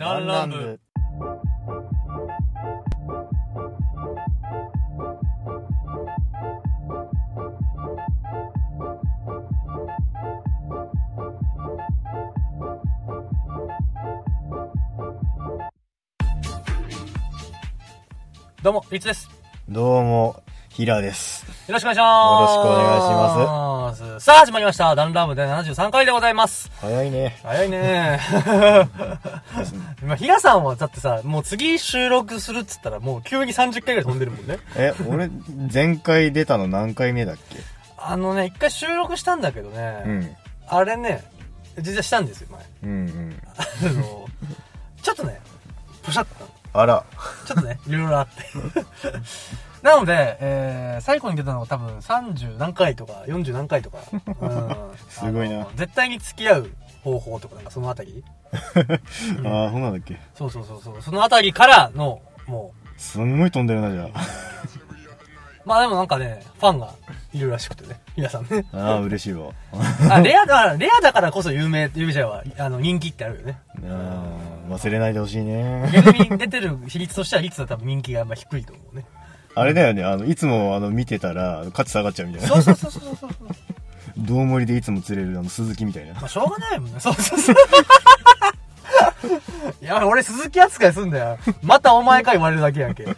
ダンランブどうも、リツです。どうも、ヒラです。よろしくお願いします。よろしくお願いします。さあ、始まりました。ダンランブ第73回でございます。早いね。早いね 今、ヒラさんはだってさ、もう次収録するっつったらもう急に30回ぐらい飛んでるもんね。え、俺、前回出たの何回目だっけ？あのね、一回収録したんだけどね、うん。あれね、実はしたんですよ、前。うんうん。あの、ちょっとね、ポシャッと。あら。ちょっとね、いろいろあって。なので、えー、最後に出たのが多分30何回とか40何回とか。うん、すごいな絶対に付き合う方法とかなんかそのあたり？ああ、そうなんだっけ。そうそうそうそう。そのあたりからの、もすんごい飛んでるな、じゃう、まあでもなんかね、ファンがいるらしくてね。皆さんね。あ。ああ、嬉しいわ。あ、レアだ、レアだからこそ有名、有名じゃは、あの、人気ってあるよね。ああ、忘れないでほしいね。逆に出てる比率としては率は多分人気があんま低いと思うね。あれだよね、あの、いつもあの、見てたら、価値下がっちゃうみたいな。そうそうそうそうそう。道盛りでいつも釣れる、あの、鈴木みたいな。まあ、しょうがないもんね。そうそうそう。いや、俺鈴木扱いすんだよ。またお前か言われるだけやんけ。そっ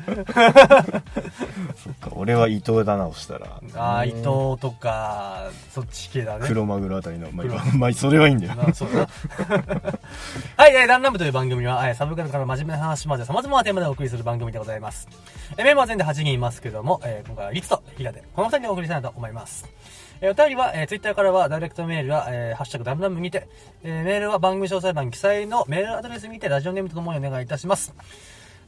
か、俺は伊藤だな、押したら。ああ、伊ね藤とか、そっち系だね。黒マグロあたりの。まあ黒、まあ、それはいいんだよ。あそうだな。はい、えー、ダンラムという番組は、えーサブカルから真面目な話まで様々なテーマでお送りする番組でございます。えーメンバーは全で8人いますけども、えー今回はリツとヒラで、この2人でお送りしたいなと思います。えーお便りは、えー、ツイッターからは、ダイレクトメールは、えーハッシュタグダンラムにて、えーメールは番組詳細欄記載のメールアドレスにて、ラジオネームとともにお願いいたします。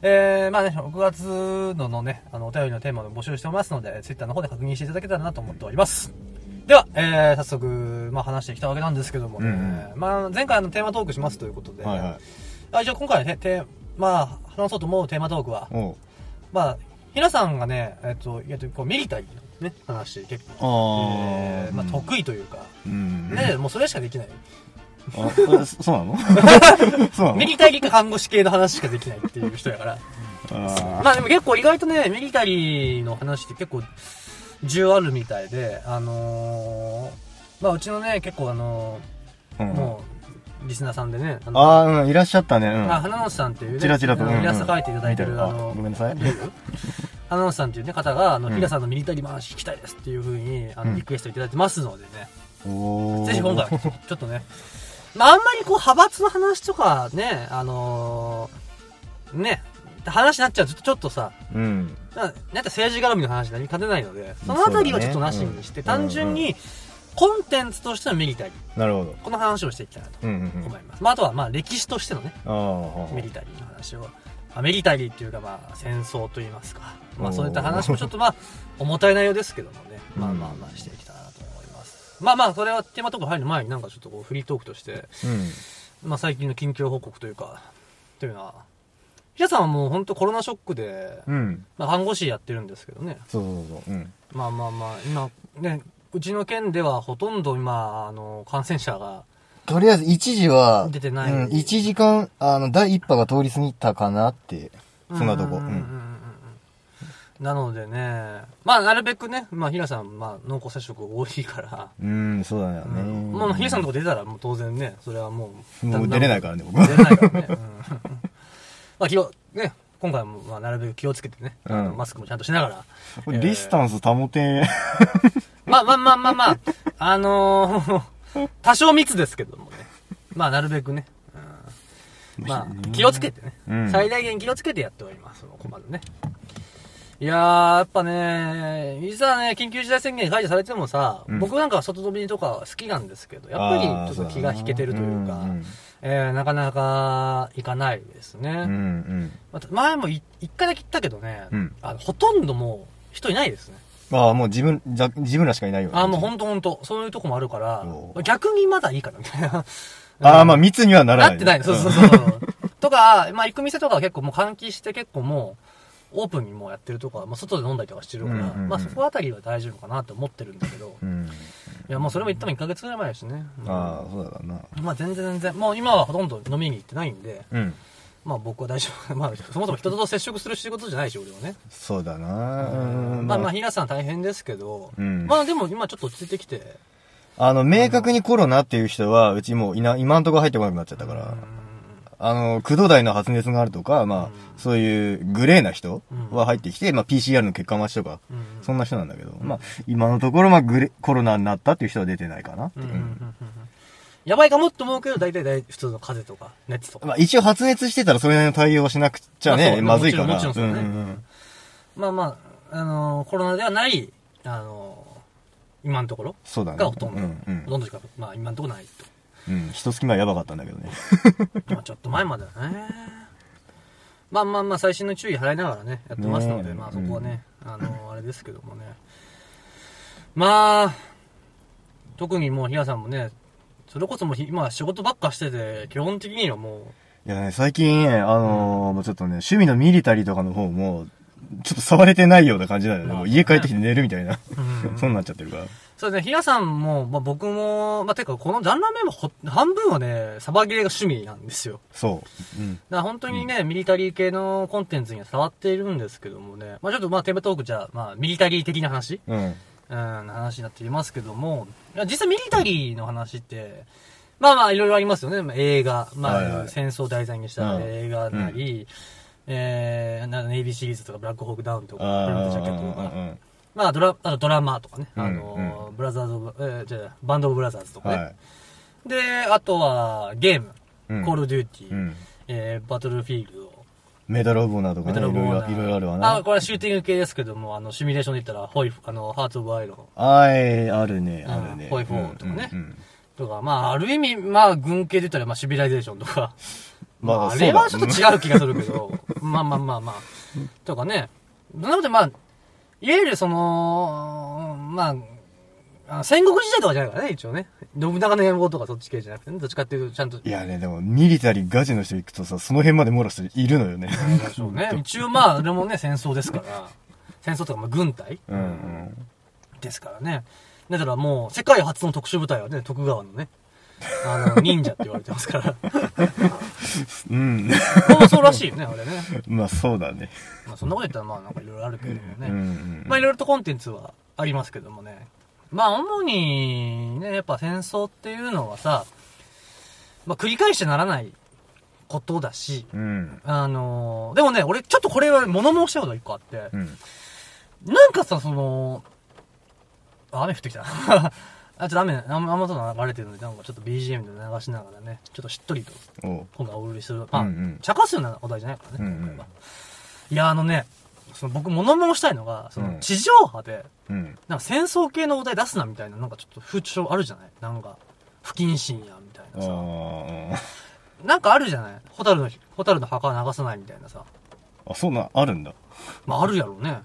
えー、まあね、6月ののね、あの、お便りのテーマを募集しておりますので、ツイッターの方で確認していただけたらなと思っております。では、えー、早速、まあ話してきたわけなんですけどもね、うんまあ前回あのテーマトークしますということで、はいはい。あじゃあ今回ね、てまあ話そうと思うテーマトークは。まあ、皆さんがね、えっと、いやこうミリタリーのね、話結構、あえー、まあうん。得意というか、うん。ね、もうそれしかできない。あ、あそそうなの？そうなの？ミリタリーか看護師系の話しかできないっていう人やから。あまあでも結構意外とね、ミリタリーの話って結構、需要あるみたいで、あのー、まあうちのね、結構あのーうん。ー、もう、リスナーさんでね、あのあー、うん、いらっしゃったね。うん。あ、花本さんっていうね、チラチラと。うんうん。あのイラスト描いていただいてる、見てる。ああの、ごめんなさい見える花本さんっていうね、方が、あの、うん。ヒラさんのミリタリー話聞きたいですっていうふうに、あの、うん。リクエストいただいてますのでね、ぜひ今回、ちょっとね、まあ、あんまりこう、派閥の話とかね、あのーね、話になっちゃうとちょっとさ、うん。ななんか政治絡みの話になりかねないので、そのあたりはちょっとなしにして、そうだね。単純に、コンテンツとしてのミリタリー、なるほど。この話をしていきたいなとうんうんうん。思います。まあ、あとは、まあ、歴史としてのね、ミリタリーの話を、まあ、ミリタリーっていうかまあ戦争といいますか、まあそういった話もちょっとまあ重たい内容ですけどもね、まあまあまあしていきたいなと思います。まあまあそれはテーマトーク入る前になんかちょっとこうフリートークとして、うん。まあ最近の近況報告というか、というのは、皆さんはもう本当コロナショックで、うん。まあ看護師やってるんですけどね、そうそうそう。うん。まあまあまあ今ね、うちの県ではほとんど今、あの、感染者が、とりあえず一時は、出てないうん、1時間、あの、第一波が通り過ぎたかなって、そんなとこ。うん。ううんうんうんなのでね、まあ、なるべくね、まあ、ひらさん、まあ、濃厚接触多いから、うん、そうだよね。まあ、ひらさんのとこ出たら、もう当然ね、それはもう、もう出れないからね、僕。出れないからね。うん。まあ、気を、ね、今回も、まあ、なるべく気をつけてね、うん。マスクもちゃんとしながら、ディスタンス保て、まあまあまあまあまあ、あのー 多少密ですけどもね、まあ、なるべくね、うん。まあ、気をつけてね、うん。最大限気をつけてやっております、その困るね。いやー、やっぱね、いざね、緊急事態宣言解除されてもさ、うん僕なんかは外飛びとか好きなんですけど、やっぱりちょっと気が引けてるというか、うえー、なかなか行かないですね。うん、うんまた前もい一回だけ行ったけどね、うんあのほとんどもう人いないですね。うん。ああ、もう自分、じゃ自分らしかいないよね。あ、もうほんとほんと、そういうとこもあるからお、逆にまだいいかな、みたいな。ああ、まあ密にはならない。なってない。そうそうそう。とか、まあ行く店とかは結構もう換気して結構もう、オープンにもうやってるとか、まあ外で飲んだりとかしてるから、うんうんうんまあそこあたりは大丈夫かなと思ってるんだけど、うん。いやもうそれも言っても1ヶ月ぐらい前だしね。うんああ、そうだな。まあ全然全然、もう今はほとんど飲みに行ってないんで、うん。まあ僕は大丈夫。まあそもそも人と接触する仕事じゃないし、俺はね。そうだなうんまあまあ、平さん大変ですけど、うんまあでも今ちょっと落ち着いてきて、あの、明確にコロナっていう人は、うちもういな、今んとこ入ってこなくなっちゃったから、あの、駆動台の発熱があるとか、まあ、そういうグレーな人は入ってきて、まあ PCR の結果待ちとか、うん。そんな人なんだけど、まあ、今のところ、まあ、グレ、コロナになったっていう人は出てないかな。やばいかもって思うけど、大体大普通の風邪とか、熱とか。まあ、一応発熱してたらそれなりの対応をしなくちゃね、まずいから。もちろんそうね。んんまあまあ、あのーコロナではない、あのー今のところそうだね。がほとんど。ほとん。どしか、まあ今のところないと。うん。一月前やばかったんだけどね。まあちょっと前までだね。まあまあまあ、最新の注意払いながらね、やってますので、まあそこはね、あのーあれですけどもね。まあ、特にもう、ひやさんもね、それこそもうひ、今仕事ばっかしてて、基本的にはもいやね、最近ね、あのーもうちょっとね、趣味のミリタリーとかの方も、ちょっと触れてないような感じなんだよね。まあもう家帰ってきて寝るみたいな。う、う んそうなっちゃってるから。そうですね、ひやさんも、まあ僕も、まあてか、このジャンラーメンもほ半分はね、サバゲーが趣味なんですよ。そう。うん。だから本当にね、ミリタリー系のコンテンツには触っているんですけどもね、まあちょっとまあテーマトークじゃあ、まあミリタリー的な話。うん。うん、話になっていますけども、実際ミリタリーの話って、まあまあいろいろありますよね。まあ映画、まあ、はいはい。戦争を題材にしたうん。映画なり、えー、なんかネイビーシリーズとかブラックホークダウンとか、あブルームジャケッートとか、うんまあドラ、あとドラマとかね、うんあの、ブラザーズオブ、えー、じゃあバンドオブブラザーズとかね。はい。で、あとはゲーム、うん。コールデューティー、うん。えー、バトルフィールド、メダルオブオーナーとかメね、いろいろ、タルボーナ。ーいろいろあるわな。あ、これはシューティング系ですけども、あの、シミュレーションで言ったら、ホイフ、あの、ハーツオブアイロンはい、あるね、うん。あるね。ホイフォーとかね。うんうん。とか、まあ、ある意味、まあ、軍系で言ったら、まあ、シビライゼーションとか、まあまあ、あれはちょっと違う気がするけど、まあまあまあまあ、とかね。なので、まあ、いわゆるその、まあ、戦国時代とかじゃないからね、一応ね。信長の野望とかそっち系じゃなくてね、どっちかっていうと、ちゃんと、いやね、でも、ミリタリーガチの人行くとさ、その辺まで網羅する人いるのよね。そうね。一応まあ、でもね、戦争ですから、戦争とか、まあ、軍隊うんうん。ですからね。だからもう、世界初の特殊部隊はね、徳川のね、あの、忍者って言われてますから。うん。まあそうらしいよね、あれね。まあ、そうだね。まあそんなこと言ったらまあなんかいろいろあるけどもね。うんうん。まあいろいろとコンテンツはありますけどもね。まあ主にね、やっぱ戦争っていうのはさ、まあ繰り返してならないことだし、うん。あのーでもね、俺ちょっとこれは物申したいことが一個あって、うん。なんかさ、その、あ雨降ってきた。あ、ちょっと雨、雨、雨と流れてるので、なんかちょっと BGM で流しながらね、ちょっとしっとりと。今回お送りする。まあ、うんうん茶化すようなお題じゃないからね、今回は。いや、あのね、その僕物申したいのが、そのうん地上波で、うん。なんか戦争系のお題出すなみたいな、なんかちょっと風潮あるじゃない？なんか、不謹慎や、みたいあなさ。ーなんかあるじゃない？ホタルの、ホタルの墓は流さないみたいなさ。あ、そんな、あるんだ。まああるやろうね。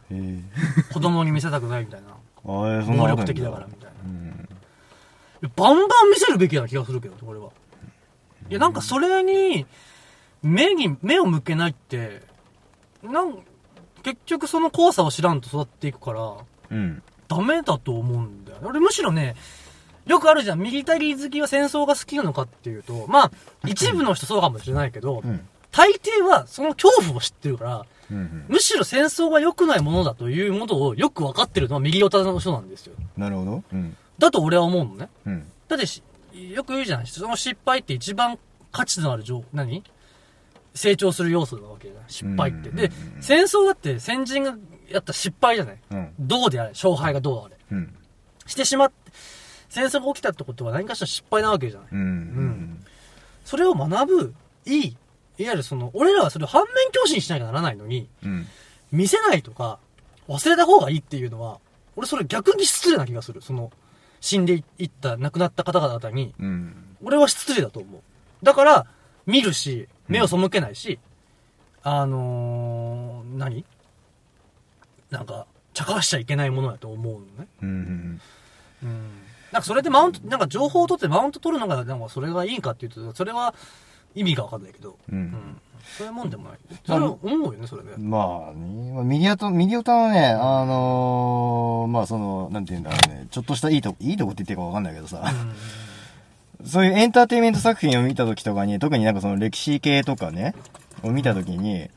子供に見せたくないみたいな。あえ、そんなことあるん暴力的だからみたいなうん。バンバン見せるべきな気がするけど、これは。いや、なんかそれに、目に、目を向けないって、なん、結局その交差を知らんと育っていくから、うん。ダメだと思うんだよ。俺むしろね、よくあるじゃん、ミリタリー好きは戦争が好きなのかっていうと、まあ、一部の人そうかもしれないけど、うん。大抵はその恐怖を知ってるから、うん。むしろ戦争が良くないものだというものをよく分かってるのは右オタの人なんですよ。なるほど。うん。だと俺は思うのね。うん。だってし、よく言うじゃないその失敗って一番価値のある情、何？成長する要素なわけじゃない失敗って。うんで、戦争だって先人がやった失敗じゃないうん。どうであれ、勝敗がどうあれ。うん。してしまって、戦争が起きたってことは何かしら失敗なわけじゃないうん。うん。それを学ぶ、いい、いわゆるその、俺らはそれを反面教師にしなきゃならないのに、うん。見せないとか、忘れた方がいいっていうのは、俺それ逆に失礼な気がする。その、死んでいった、亡くなった方々に、うん。俺は失礼だと思う。だから、見るし、目を背けないし、あのー、何？なんか、茶化しちゃいけないものだと思うのね。うん。うん。なんかそれでマウント、なんか情報を取ってマウント取るのが、なんかそれがいいんかっていうと、それは意味がわかんないけど、う。うんん。そういうもんでもない。それは思うよね、それで。まあね、まあ、ミディアと、ミディオタはね、あのーまあその、なんて言うんだろうね、ちょっとしたいいとこ、いいとこって言ってるかわかんないけどさ、そういうエンターテインメント作品を見た時とかに、特になんかその歴史系とかね、を見たときに、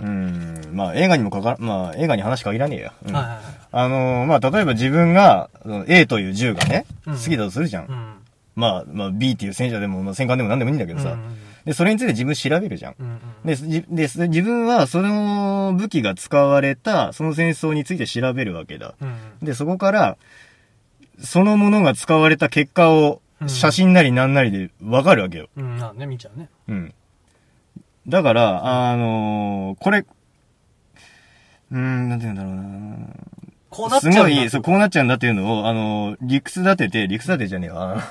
うんうんうん、まあ映画にもかか、まあ映画に話限らねえや。うんはいはいはい。あのーまあ例えば自分が、A という銃がね、うん好きだとするじゃん。うん。まあ、まあ B っていう戦車でも、まあ、戦艦でも何でもいいんだけどさ。うんうんで、それについて自分調べるじゃん。うんうんで、自分はその武器が使われた、その戦争について調べるわけだ。うんで、そこから、そのものが使われた結果をう、ん写真なりなんなりでわかるわけよ。うん。なあね、見ちゃうね。うん。だから、あのーこれ、うーん、なんて言うんだろうなこうなっちゃうんだすごい、そう、こうなっちゃうんだっていうのを、あのー理屈立てて、理屈立てじゃねえわ。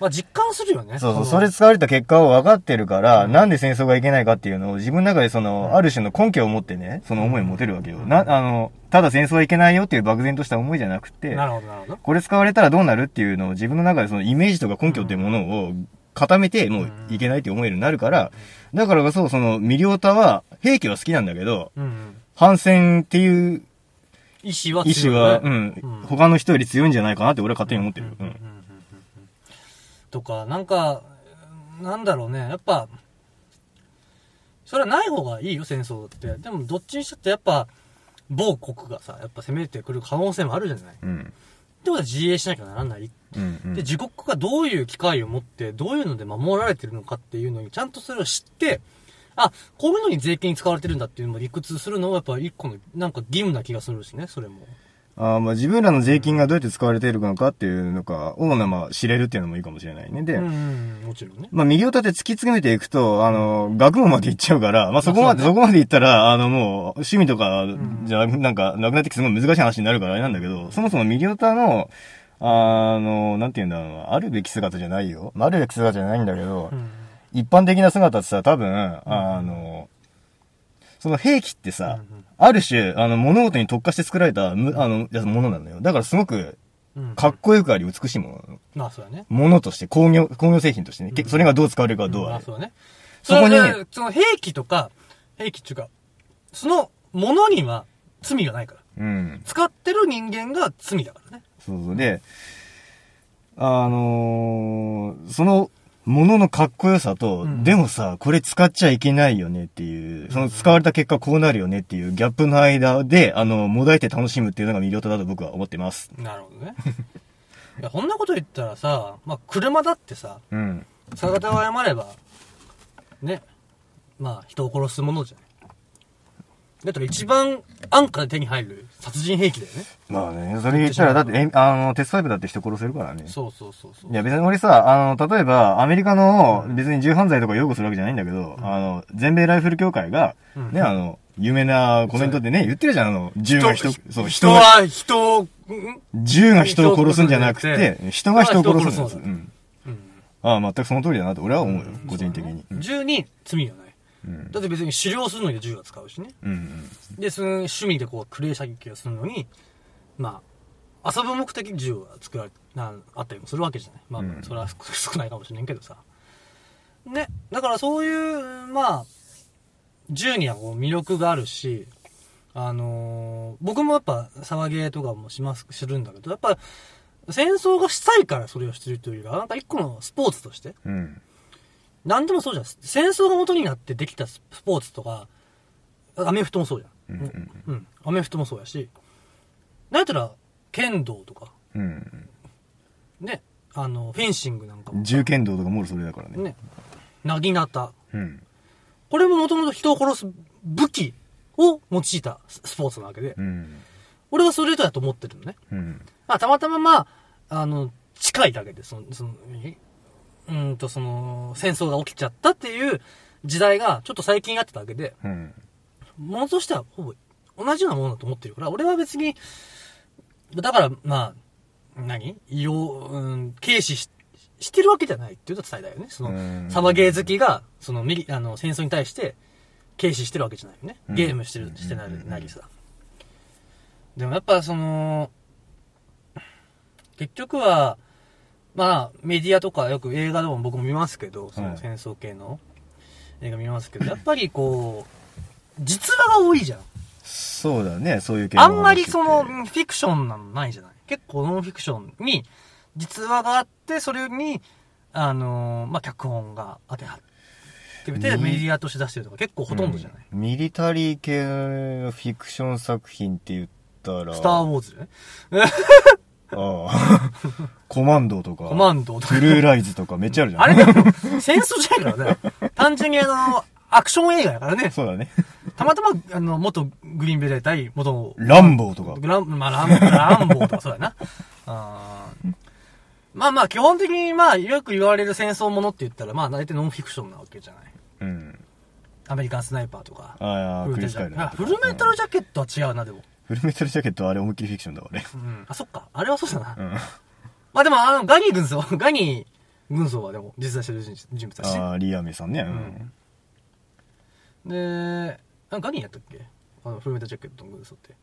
まあ実感するよね。そうそう、のそれ使われた結果を分かってるから、うんなんで戦争がいけないかっていうのを自分の中でその、ある種の根拠を持ってね、その思いを持てるわけよ。な、あの、ただ戦争はいけないよっていう漠然とした思いじゃなくて、なるほど、なるほど。これ使われたらどうなるっていうのを自分の中でそのイメージとか根拠っていうものを固めて、もういけないって思えるようになるから、だからこそ、その、ミリオタは、兵器は好きなんだけど、うんうん。反戦っていう意志は意志は、強いよねうんうん、他の人より強いんじゃないかなって俺は勝手に思ってる。うん。とか、なんか、なんだろうね、やっぱ、それはない方がいいよ、戦争って。でも、どっちにしたってやっぱ、某国がさ、やっぱ攻めてくる可能性もあるじゃない。ってうん。ことは自衛しなきゃならない。うん。うんで、自国がどういう機会を持って、どういうので守られてるのかっていうのに、ちゃんとそれを知って、あ、こういうのに税金に使われてるんだっていうのを理屈するのはやっぱ一個の、なんか義務な気がするしね、それも。あーまあ自分らの税金がどうやって使われているのかっていうのかを、まあ知れるっていうのもいいかもしれないね。で、うんうん、もちろんね。まあ右を立て突き詰めていくと、あの、学問まで行っちゃうから、まあそこまで、まあそうねそこまで行ったら、あのもう、趣味とかん、じゃ、なんか、なくなってきてすごい難しい話になるからあれなんだけど、そもそも右オタの、あの、なんて言うんだろうな、あるべき姿じゃないよ。まああるべき姿じゃないんだけどう、ん。一般的な姿ってさ、多分、あの、その兵器ってさ、うんうんある種、あの、物事に特化して作られた、むあの、ものなのよ。だからすごく、うん。かっこよくあり美しいものなの。まあ、そうだね。ものとして、工業、工業製品としてね。けうんそれがどう使われるかはどうあれ。まあそうだね。そこにそれでその兵器とか、兵器っていうか、そのものには罪がないから。うん。使ってる人間が罪だからね。そうそう。で、あのーその、もののかっこよさと、うんでもさ、これ使っちゃいけないよねっていう、その使われた結果こうなるよねっていうギャップの間で、あの、もだえて楽しむっていうのが魅力だと僕は思ってます。なるほどね。いや、こんなこと言ったらさ、まあ、車だってさ、うん。逆手を謝れば、ね、まあ、人を殺すものじゃない。だったら一番安価で手に入る殺人兵器だよね。まあね、それ言ったら、だって、えあの、鉄パイプだって人殺せるからね。そうそうそうそう。いや別に俺さ、あの、例えば、アメリカの、別に銃犯罪とか擁護するわけじゃないんだけど、あの、全米ライフル協会が、うんね、あの、有名なコメントでね、言ってるじゃん、あの、銃が人、そう、人は人を、ん？銃が人を殺すんじゃなくて、人が人を殺すんです。うん。うんああ、全くその通りだなと俺は思うよ、個人的に。うん銃に罪はない。うん。だって別に狩猟するのに銃は使うしね。うん。で、その趣味でこう、クレー射撃をするのに、まあ、遊ぶ目的銃は作られ、な、あったりもするわけじゃない。まあ、うんそれは少 少ないかもしれんけどさ。ね。だからそういう、まあ、銃にはこう魅力があるし、あのー僕もやっぱ騒げとかもします、するんだけど、やっぱ、戦争がしたいからそれをしてるというか、なんか一個のスポーツとして、うん。なんでもそうじゃん。戦争が元になってできたスポーツとか、アメフトもそうじゃん。うんうんうん。アメフトもそうやし、なんやったら、剣道とか、うん。ね、あの、フェンシングなんかも、銃剣道とかもろそれだからね。ね、なぎなた。うん。これももともと人を殺す武器を用いたススポーツなわけで、うん。俺はそれだと思ってるのね。うん。まあ、たまたままあ、あの、近いだけで、その、その、えうーんと、その、戦争が起きちゃったっていう時代が、ちょっと最近あってただけで、うん。ものとしてはほぼ同じようなものだと思ってるから、俺は別に、だから、まあ、何？医療、うん、軽視ししてるわけじゃないっていうのが伝えだよね。そのうん、サバゲー好きが、そのミリ、あの、戦争に対して、軽視してるわけじゃないよね。うんゲームしてる、してなうんなりさ。でもやっぱその、結局は、まあ、メディアとかよく映画でも僕も見ますけど、そはいの戦争系の映画見ますけど、やっぱりこう、実話が多いじゃん。そうだね、そういう系のあんまりその、フィクションなのないじゃない？結構ノンフィクションに実話があって、それに、あのーまあ、脚本が当てはっててみて、メディアとして出してるとか結構ほとんどじゃない、ミリタリー系のフィクション作品って言ったら。スター・ウォーズね。ああ。コマンドとか。コマンドとかブ。ルーライズとかめっちゃあるじゃん。あれ戦争じゃないからね。単純にあの、アクション映画やからね。そうだね。たまたま、あの、元グリーンベレー対元、ランボーとか。ラン、まあ、ラン、ランボーとかそうやな。あーまあまあ、基本的にまあ、よく言われる戦争ものって言ったら、まあ、大体ノンフィクションなわけじゃない。うん。アメリカンスナイパーとか。ああ、フルクリスタルあフルメタルジャケットは違うな、でも。フルメタルジャケットはあれ思いっきりフィクションだわ、俺。うん。あ、そっか。あれはそうだな。うん。まあでも、あの、ガニー軍曹、ガニー軍曹はでも、実在してる人人物だし。ああ、リアメさんね。うん。で、あガニーやったっけ？あの、フルメタルジャケットの軍曹って。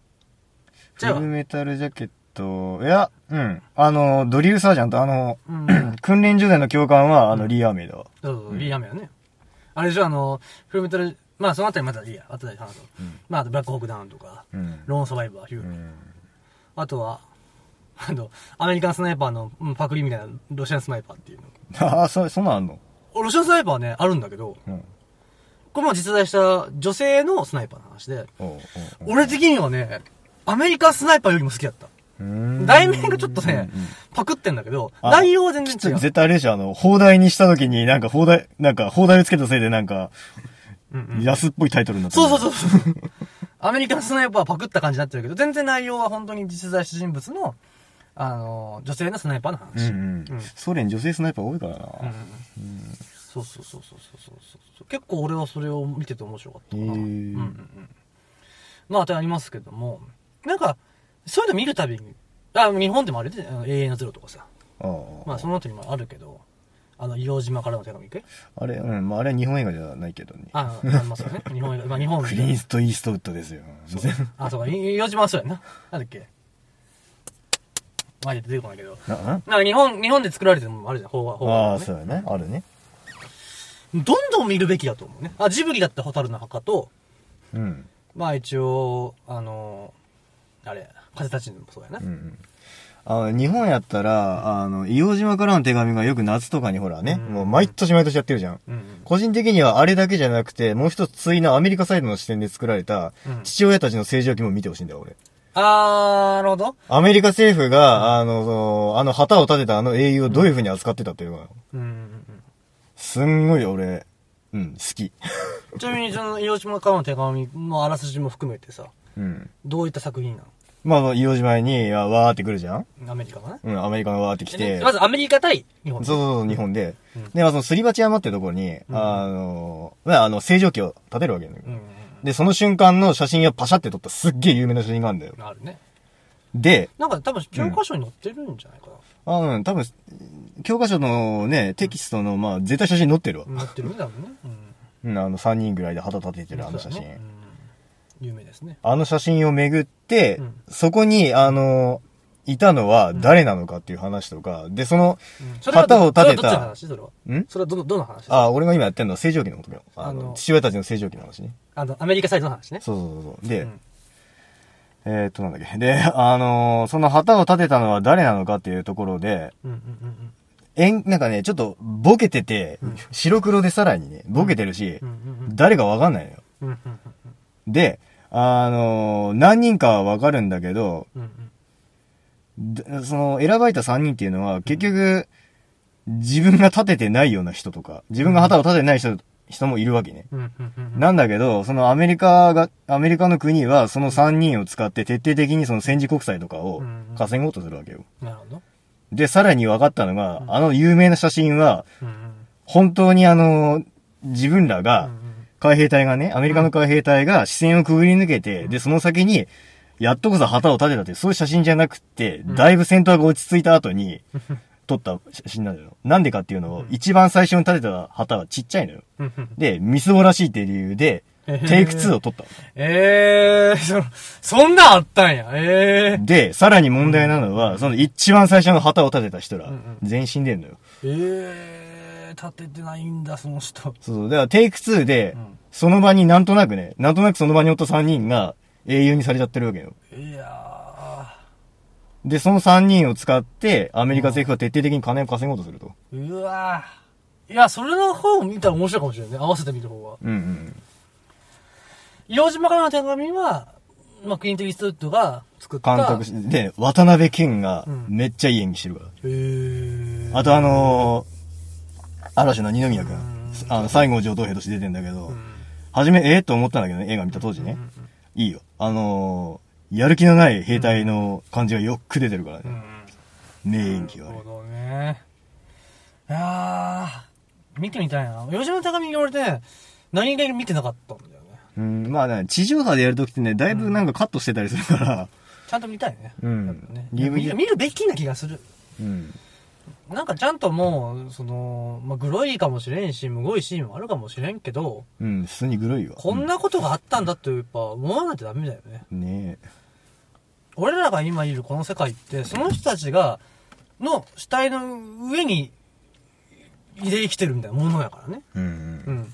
じフゃあルメタルジャケット、いや、うん。あの、ドリルサージャント、あの、うん。訓練所での教官は、あの、リアメだわ。そうそう、リーアメやね。あれでしょ、あの、フルメタル、まあそのあたりまたいいや、後で話そう。うんまあ、あとブラックホークダウンとか、うん。ローンサバイバー、ヒュー、うん。あとは、あの、アメリカンスナイパーの、うんパクリみたいなロシアンスナイパーっていうの。ああ、そ、そんなんあんの？ロシアンスナイパーはね、あるんだけど、うん。これも実在した女性のスナイパーの話で、おうおうおう俺的にはね、アメリカンスナイパーよりも好きだった。うーん題名がちょっとねパクってんだけど、あ内容は全然違う。絶対あれでしょ、あの、放題にした時に、なんか放題、なんか放題をつけたせいでなんか、安っぽいタイトルになった。そうそうそうそう。アメリカンスナイパーはパクった感じになってるけど、全然内容は本当に実在した人物の、あの、女性のスナイパーのうん話。うんうん。ソ連女性スナイパー多いからな。うんそうそうそうそうそうそうそう。結構俺はそれを見てて面白かったかな。うんうんうん。まあ、ありますけども、なんか、そういうの見るたびに、あ、日本でもあれで、永遠のゼロとかさ、ああ。まあその後にもあるけど、あの、硫黄島からの手紙けあれ、うん、まああれは日本映画じゃないけどね。あ、ありますよね。日本、まあ日本クリーンスト・イーストウッドですよ。あ、そうか、硫黄島はそうやな。なんだっけ？マジで出てこないけど。な、んか日本、日本で作られてるのもあるじゃん、邦画、邦画ああ、ねそうやね。あるね。どんどん見るべきだと思うね。あ、ジブリだった蛍の墓と、うん。まあ一応、あの、あれ、風立ちぬもそうやな。うんうん。あの、日本やったら、あの、硫黄島からの手紙がよく夏とかにほらね、うんもう毎年毎年やってるじゃん。うんうん。個人的にはあれだけじゃなくて、もう一つ対のアメリカサイドの視点で作られたうん、父親たちの成長期も見てほしいんだよ、俺。あー、なるほど。アメリカ政府が、あの、そのあの旗を立てたあの英雄をどういう風に扱ってたっていうのが、うんうんすんごい俺、うん、好き。うん。ちなみにその、硫黄島からの手紙のあらすじも含めてさ、うん。どういった作品なまあ、硫黄島に、あわーって来るじゃん？のアメリカがね。うん、アメリカがわーって来て。でまずアメリカ対日本。そうそうそう、日本で。うんで、まあ、そのすり鉢山ってところに、んあの、まあ、あの、正常期を立てるわけよ、うんうんで、その瞬間の写真をパシャって撮ったすっげえ有名な写真があるんだよう。ん。あるね。で、なんか多分教科書に載ってるんじゃないかな。あうん、多分、教科書のね、テキストの、まあ、絶対写真載ってるわ。載ってるね、多分ね。うん。うん、あの、3人ぐらいで旗立ててるあの写真。そう有名ですね。あの写真をめぐって、うんそこに、あの、いたのは誰なのかっていう話とか、で、その、うんそれは旗を立てたそれはどっちの話？それは。ん？それはどの、どの話？あ、俺が今やってるのは正常期のことよ。あの、父親たちの正常期の話ね。あの、アメリカサイドの話ね。そうそうそうそう。で、うんえーっと、なんだっけ。で、あのーその旗を立てたのは誰なのかっていうところで、うんうんうんえん、なんかね、ちょっとボケてて、うん白黒でさらにね、ボケてるし、うんうん誰かわかんないのよ。うんうんうんで、あのー何人かはわかるんだけど、うんうんでその選ばれた3人っていうのは、結局、自分が立ててないような人とか、自分が旗を立ててない人、人もいるわけね。なんだけど、そのアメリカが、アメリカの国はその3人を使って徹底的にその戦時国債とかを稼ごうとするわけよ。なるほど。で、さらに分かったのが、あの有名な写真は、本当にあの、自分らうがん、海兵隊がね、アメリカの海兵隊が視線をくぐり抜けて、で、その先に、やっとこそ旗を立てたって、そういう写真じゃなくって、んだいぶ戦闘が落ち着いた後に、撮った写真なんだよ。なんでかっていうのを、一番最初に立てた旗はちっちゃいのよ。うんうん で、みすぼらしいっていう理由で、テイク2を撮ったの。ええー、そ、そんなんあったんや。ええで、さらに問題なのは、その一番最初の旗を立てた人らうんうん、全身でんのよ。ええー、立ててないんだ、その人。そう。だからテイク2でうん、その場になんとなくね、なんとなくその場におった3人が英雄にされちゃってるわけよ。いやで、その3人を使って、アメリカ政府は徹底的に金を稼ごうとすると。ー、うわいや、それの方を見たら面白いかもしれないね。合わせてみる方が。うんうん。硫黄島からの手紙は、まあ、クリント・イーストウッドが作った。監督しで、渡辺謙がうんめっちゃいい演技してるから。へー。あとあのー、嵐の二宮くうんん、あの、西郷上等兵として出てんだけどう、ん、初め、ええと思ったんだけどね、映画見た当時ねうん。いいよ。あのー、やる気のない兵隊の感じがよく出てるからね。うん。名演技がねなるほ。どね。いやー、見てみたいな。吉野高見俺ね、何気に見てなかったんだよね。うん、まあね、地上波でやるときってね、だいぶなんかカットしてたりするから、ちゃんと見たいね。うんね見るべきな気がする。うん。なんかちゃんともう、その、まあ、グロいかもしれんし、むごいシーンもあるかもしれんけど、うん、普通にグロいわ。こんなことがあったんだってやっぱ思わないとダメだよね。うんね俺らが今いるこの世界って、その人たちが、の死体の上に、入れ生きてるみたいなものやからね。え。うんう。ん。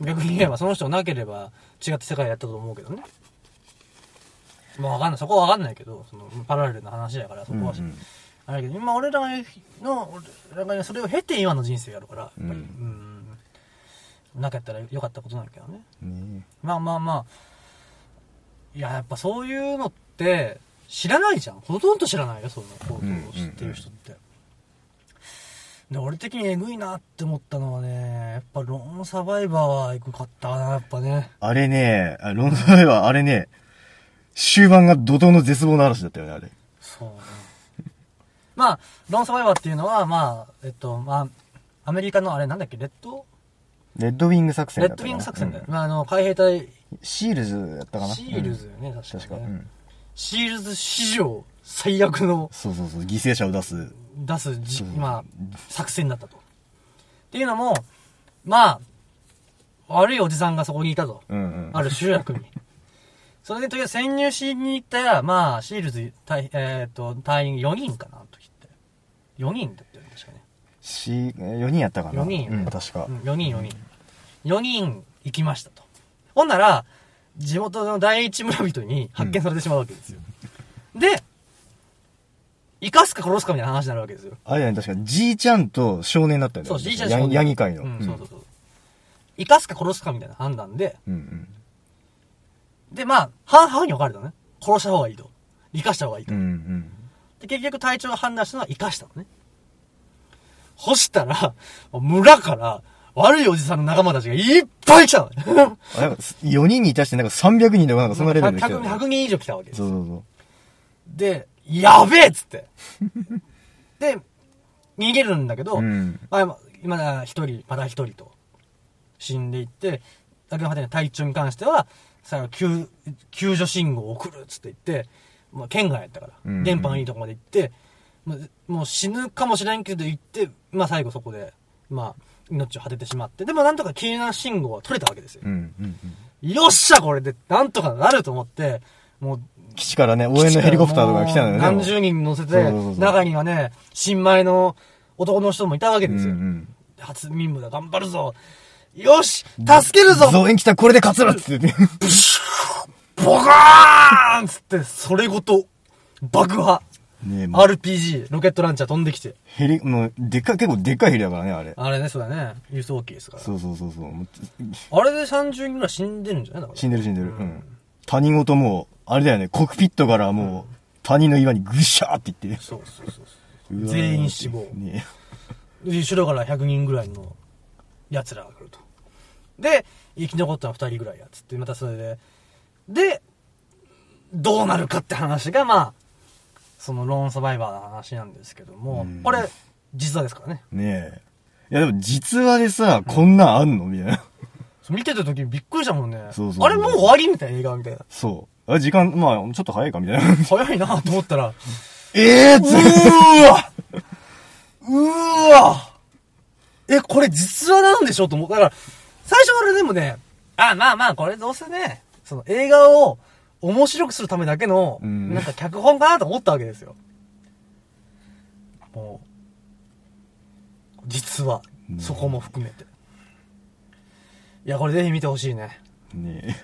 逆に言えば、その人がなければ、違った世界やったと思うけどね。まあわかんない。そこはわかんないけど、その、パラレルな話だから、そこは、うんうんあれだけど、今俺らがの、俺らがそれを経て今の人生やるから、やっぱり、うんうん。なかったらよかったことなんだけどね。ねまあまあまあ、いや、やっぱそういうのって、知らないじゃん。ほとんど知らないよ、そんなことを知ってる人って。で、俺的にエグいなって思ったのはね、やっぱローンサバイバーはエグかったな、やっぱね。あれね、あロンドンではあれね、終盤が怒涛の絶望の嵐だったよね、あれ。そうね。まあ、ローンサバイバーっていうのは、まあ、えっと、まあ、アメリカのあれなんだっけ、レッド？レッドウィング作戦レッドウィング作戦だよ。うんまあ、あの、海兵隊、シールズやったかなシールズよね、うん確かに、ね。シールズ史上最悪のそうそうそう、犠牲者を出す。出すじまあ、作戦だったと。っていうのも、まあ、悪いおじさんがそこにいたと。うんうん。ある集落に。それでとりあえず潜入しに行ったら、まあ、シールズ隊、えっ、と、隊員4人かな、あの時って。4人だったよね、確かね。し、4人やったかな？4人やうん、確かう。ん、4人、4人。4人行きましたと。ほんなら、地元の第一村人に発見されてしまうわけですよ。で、生かすか殺すかみたいな話になるわけですよ。あれだね、確か、じいちゃんと少年だったよね。そう、じいちゃんヤ少年ヤギ界の。うん、そうそうそう。生かすか殺すかみたいな判断で、うんうん。で、まあ、半々に分かれたのね。殺した方がいいと。生かした方がいいと。うんうん。で、結局隊長が判断したのは生かしたのね。干したら、村から悪いおじさんの仲間たちがいっぱい来たのね。あ、なんか、4人にいたして、なんか300人とかなんかそんなレベルで来たよ100ね。100人以上来たわけですそうそうそう。で、やべえっつって。で、逃げるんだけど、うんまあ、今だ一人、まだ一人と死んでいって、だけど果てに関しては、さ救、救助信号を送るっつって言って、まあ、県外やったから、うんうん電波のいいとこまで行って、もうもう死ぬかもしれんけど行って、まあ最後そこで、まあ、命を果ててしまって、でもなんとか救難信号は取れたわけですよ。うんうんうん。よっしゃこれで、なんとかなると思って、もう、基地からね、応援のヘリコプターとかが来たのよね。何十人乗せて中にはね、新米の男の人もいたわけですよ。うんうん初任務だ、頑張るぞ。よし助けるぞ増援来た、これで勝つなっつって。ボカーンつって、それごと、爆破。ね RPG、ロケットランチャー飛んできて。ヘリ、もう、でっかい、結構でっかいヘリだからね、あれ。あれね、そうだね。輸送機ですから。そうそうそうそう。あれで30人ぐらい死んでるんじゃない？だから。死んでる死んでる。うん。他人事もう、あれだよね、コックピットからもう、他人の岩にぐしゃーって言って。そうそうそうそう。全員死亡ねで後ろから100人ぐらいの奴らが来ると。で、生き残ったのは2人ぐらいやっつって、またそれで。で、どうなるかって話が、まあ、そのローンサバイバーの話なんですけどもうん、これ、実話ですからね。ねえ。いやでも実話でさ、こんなんあんの？みたいな。見てた時びっくりしたもんね。そうそうあれもう終わりみたいな映画みたいな。そう。あ、時間、まあ、ちょっと早いかみたいな。早いなと思ったら、ええー、うつーわうーわえ、これ実話なんでしょと思う。だから、最初からでもね、あ、まあまあ、これどうせね、その映画を面白くするためだけの、うんなんか脚本かなと思ったわけですよ。もう、実はう、んそこも含めて。いや、これぜひ見てほしいね。ねえ。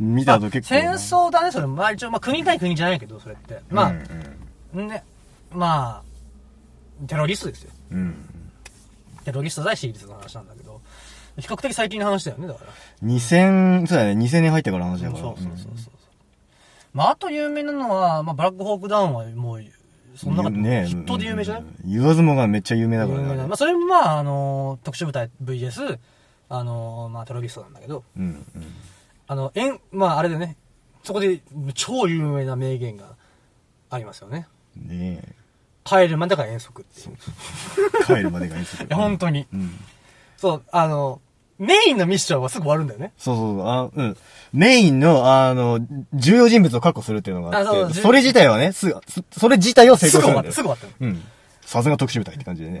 見たと結構な。戦争だね、それ。まあ一応、まあ国対国じゃないけど、それって。まあ、うんね、まあ、テロリストですよ。うん。うん。テロリスト対シリーズの話なんだけど、比較的最近の話だよね、だから。2000、そうだね、2000年入ってからの話だから。そうそうそうそう。まあ、あと有名なのは、まあ、ブラックホークダウンはもう、そんなうんね筆頭で有名じゃない、うん言わずもがめっちゃ有名だからね。まあ、それもまあ、あの、特殊部隊 VS、あの、まあ、テロリストなんだけど、うん、うん。あの、えん、まあ、あれでね、そこで超有名な名言がありますよね。ねえ。帰るまでが遠足っていう。帰るまでがいいですいや、本当に。うん。そう、あの、メインのミッションはすぐ終わるんだよね。そうそうそう、あうん。メインの、あの、重要人物を確保するっていうのがあって、それ自体はね、すぐ、そそれ自体は成すぐ終わった、功するんだよ。すぐ終わったうん。さすが特殊部隊って感じでね。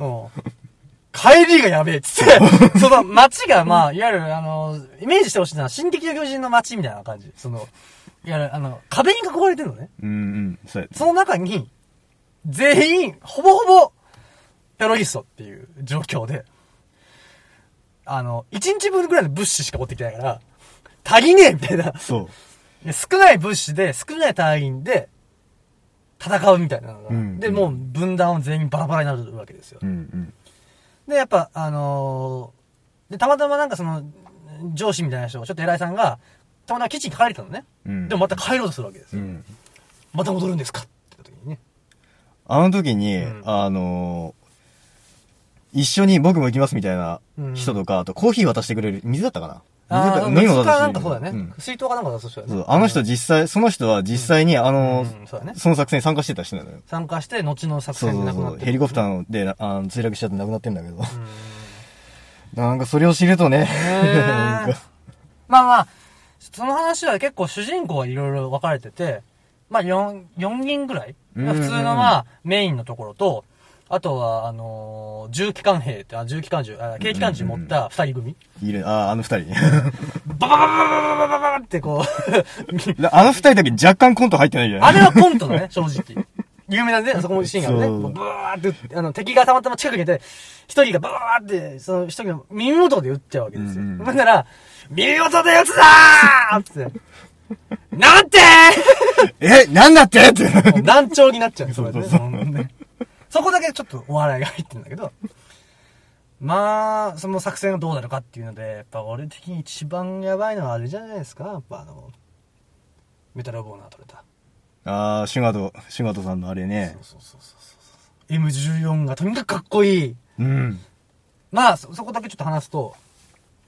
帰りがやべえっつって、その街がまあ、いわゆるあの、イメージしてほしいのは、新敵の巨人の街みたいな感じ。その、いわゆるあの、壁に囲まれてるのね。うんうん。そうや。その中に、全員、ほぼほぼ、テロリストっていう状況で、あの、1日分ぐらいの物資しか持ってきてないから、足りねえみたいな。そう。で少ない物資で、少ない隊員で、戦うみたいなのが、うんで、もう分断を全員バラバラになるわけですよ。うんうん。で、やっぱ、あのーで、たまたまなんかその、上司みたいな人が、ちょっと偉いさんが、たまたま基地に帰れたのね。うんでもまた帰ろうとするわけですよ。うん。また戻るんですか？って言った時にね。あの時に、うんあのー一緒に僕も行きますみたいな人とか、あとコーヒー渡してくれる、水だったかな？あ飲み物水かなんかそうだよね。ん。水筒かなんか出す人だよね。そうあの人実際、その人は実際に、あのーうんそうだね。その作戦に参加してた人なのよ。参加して、後の作戦で。亡くなってヘリコプターであの墜落しちゃって亡くなってんだけど。なんかそれを知るとね、まあまあ、その話は結構主人公はいろいろ分かれてて、まあ4、4人ぐらい、うんうんうん。普通のまあメインのところと、あとは、あのー重機関兵って、あ重機関銃、あ軽機関銃持った二人組。いる、あ、あの二人。ババババババババってこう、あの二人だけ若干コント入ってないじゃないあれはコントだね、正直。有名なね、あそこもシーンがあるね。ブワーって、あの、敵がたまたま近くにいて、一人がブワーって、その一人の耳元で撃っちゃうわけですよ。うんうんだから、耳元で撃つなーって。なんてえ、なんだってって。難聴になっちゃう、それね。そうそうそうそこだけちょっとお笑いが入ってるんだけど、まあ、その作戦がどうなるかっていうので、やっぱ俺的に一番やばいのはあれじゃないですか、やっぱあの、メタルボーナー取れた。あー、シュガト、シュガトさんのあれね。そうそうそうそう。M14 がとにかくかっこいい。うん。まあ、そ、そこだけちょっと話すと、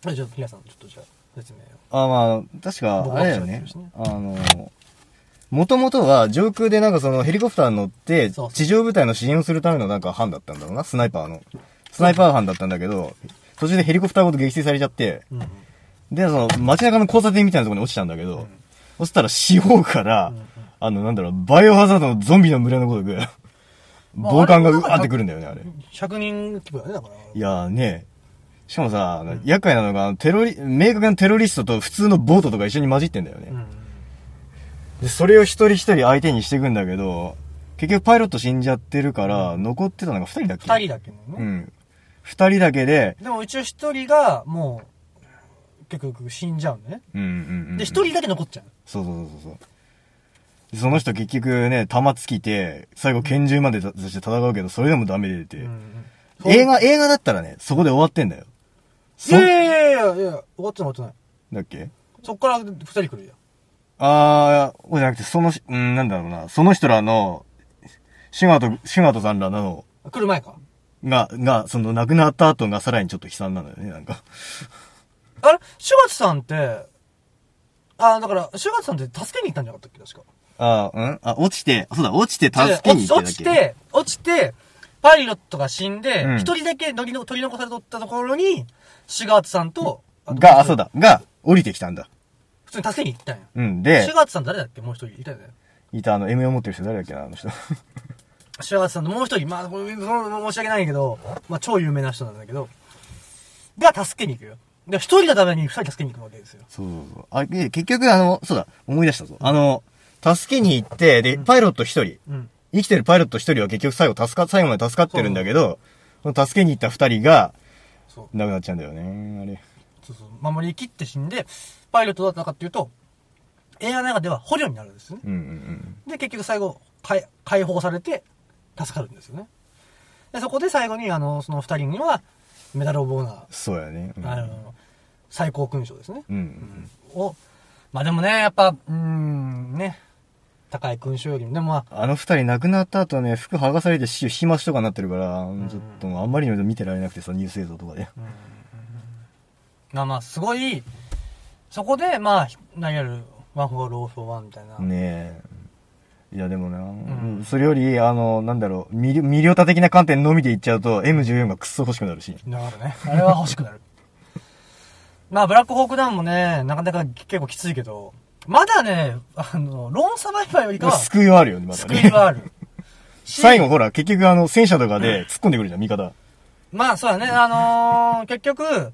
はい、じゃあ、平さん、ちょっとじゃあ、説明を。あ、まあ、確か、あれだよね。あの、もともとは上空でなんかそのヘリコプターに乗って地上部隊の支援をするためのなんか班だったんだろうな、スナイパーの。スナイパー班だったんだけど、途中でヘリコプターごと撃墜されちゃって、うん。で、その街中の交差点みたいなところに落ちたんだけど、そしたら四方から、あの、なんだろう、バイオハザードのゾンビの群れのごとく、まあ暴漢がうわってくるんだよね、あれ。100人規模だね、だから。いやーね、しかもさ、厄介なのが、テロリ、明確なテロリストと普通のボートとか一緒に混じってんだよね。うん。で、それを一人一人相手にしていくんだけど、結局パイロット死んじゃってるから、残ってたのが二人だっけ二人だけのね。うん。二人だけで、でも一応一人が、もう、結局死んじゃうんだね。うんうんうん。で、一人だけ残っちゃう。そうそうそうそう。でその人結局ね、弾尽きて、最後拳銃まで出して戦うけど、それでもダメで出て、うん。映画、映画だったらね、そこで終わってんだよ。いそやいやいやいや終わってない終わってない。だっけ？そっから二人来るよ。あー、じゃなくて、その、うん、なんだろうな、その人らの、シュガート、シュガートさんらの、来る前か？が、が、その亡くなった後がさらにちょっと悲惨なのよね、なんか。あれ？シュガツさんって、あ、だから、シュガツさんって助けに行ったんじゃなかったっけ？確か。あー、うん？あ、落ちて、そうだ、落ちて助けに行ってた落ちて、落ちて、パイロットが死んでうん、一、人だけ取りの取り残されとったところに、シュガーツさんと、とが、あ、そう。だ、が、降りてきたんだ。普通に助けに行ったんや。うん、シでュ、ガーツさん誰だっけ？もう一人いたよね。いたあの、M を持ってる人誰だっけな、あの人。シュガーツさんともう一人、まあ、これその申し訳ないけど、まあ、超有名な人なんだけど、が助けに行くよ。で、一人のために二人助けに行くわけですよ。そうそうそう。あ、で結局あの、そうだ、思い出したぞ。あの、助けに行って、で、パイロット一人、うん。生きてるパイロット一人は結局最後助か、最後まで助かってるんだけど、その助けに行った二人が、そう。亡くなっちゃうんだよね、あれ。そうそう。守りきって死んで、パイロットだったかっていうと、映画の中では捕虜になるんですよね。うんうんで、結局最後、解解放されて、助かるんですよね。で、そこで最後に、あの、その二人には、メダル・オブ・オナー、そうやね。うんあの、最高勲章ですね。うん。を、まあでもね、やっぱ、うーん、ね、高い勲章よりも、でもまあ、あの二人亡くなった後ね、服剥がされて死を引き増しとかになってるから、ちょっとあんまり見てられなくてさ、ニュース映像とかで。まあまあ、すごい、そこで、まあ、何やる、 one for all, all for one みたいな。ねえ。いやでもな、うんそれより、あの、なんだろう、ミリミリオタ的な観点のみで言っちゃうと、M14 がクッソ欲しくなるし。だからね、あれは欲しくなる。まあ、ブラックホークダウンもね、なかなか結構きついけど、まだね、あの、ローンサバイバーよりかは、救いはあるよね、まだ救ね。いはある。し最後ほら、結局あの、戦車とかで突っ込んでくるじゃん、味方。まあ、そうだね、あのー結局、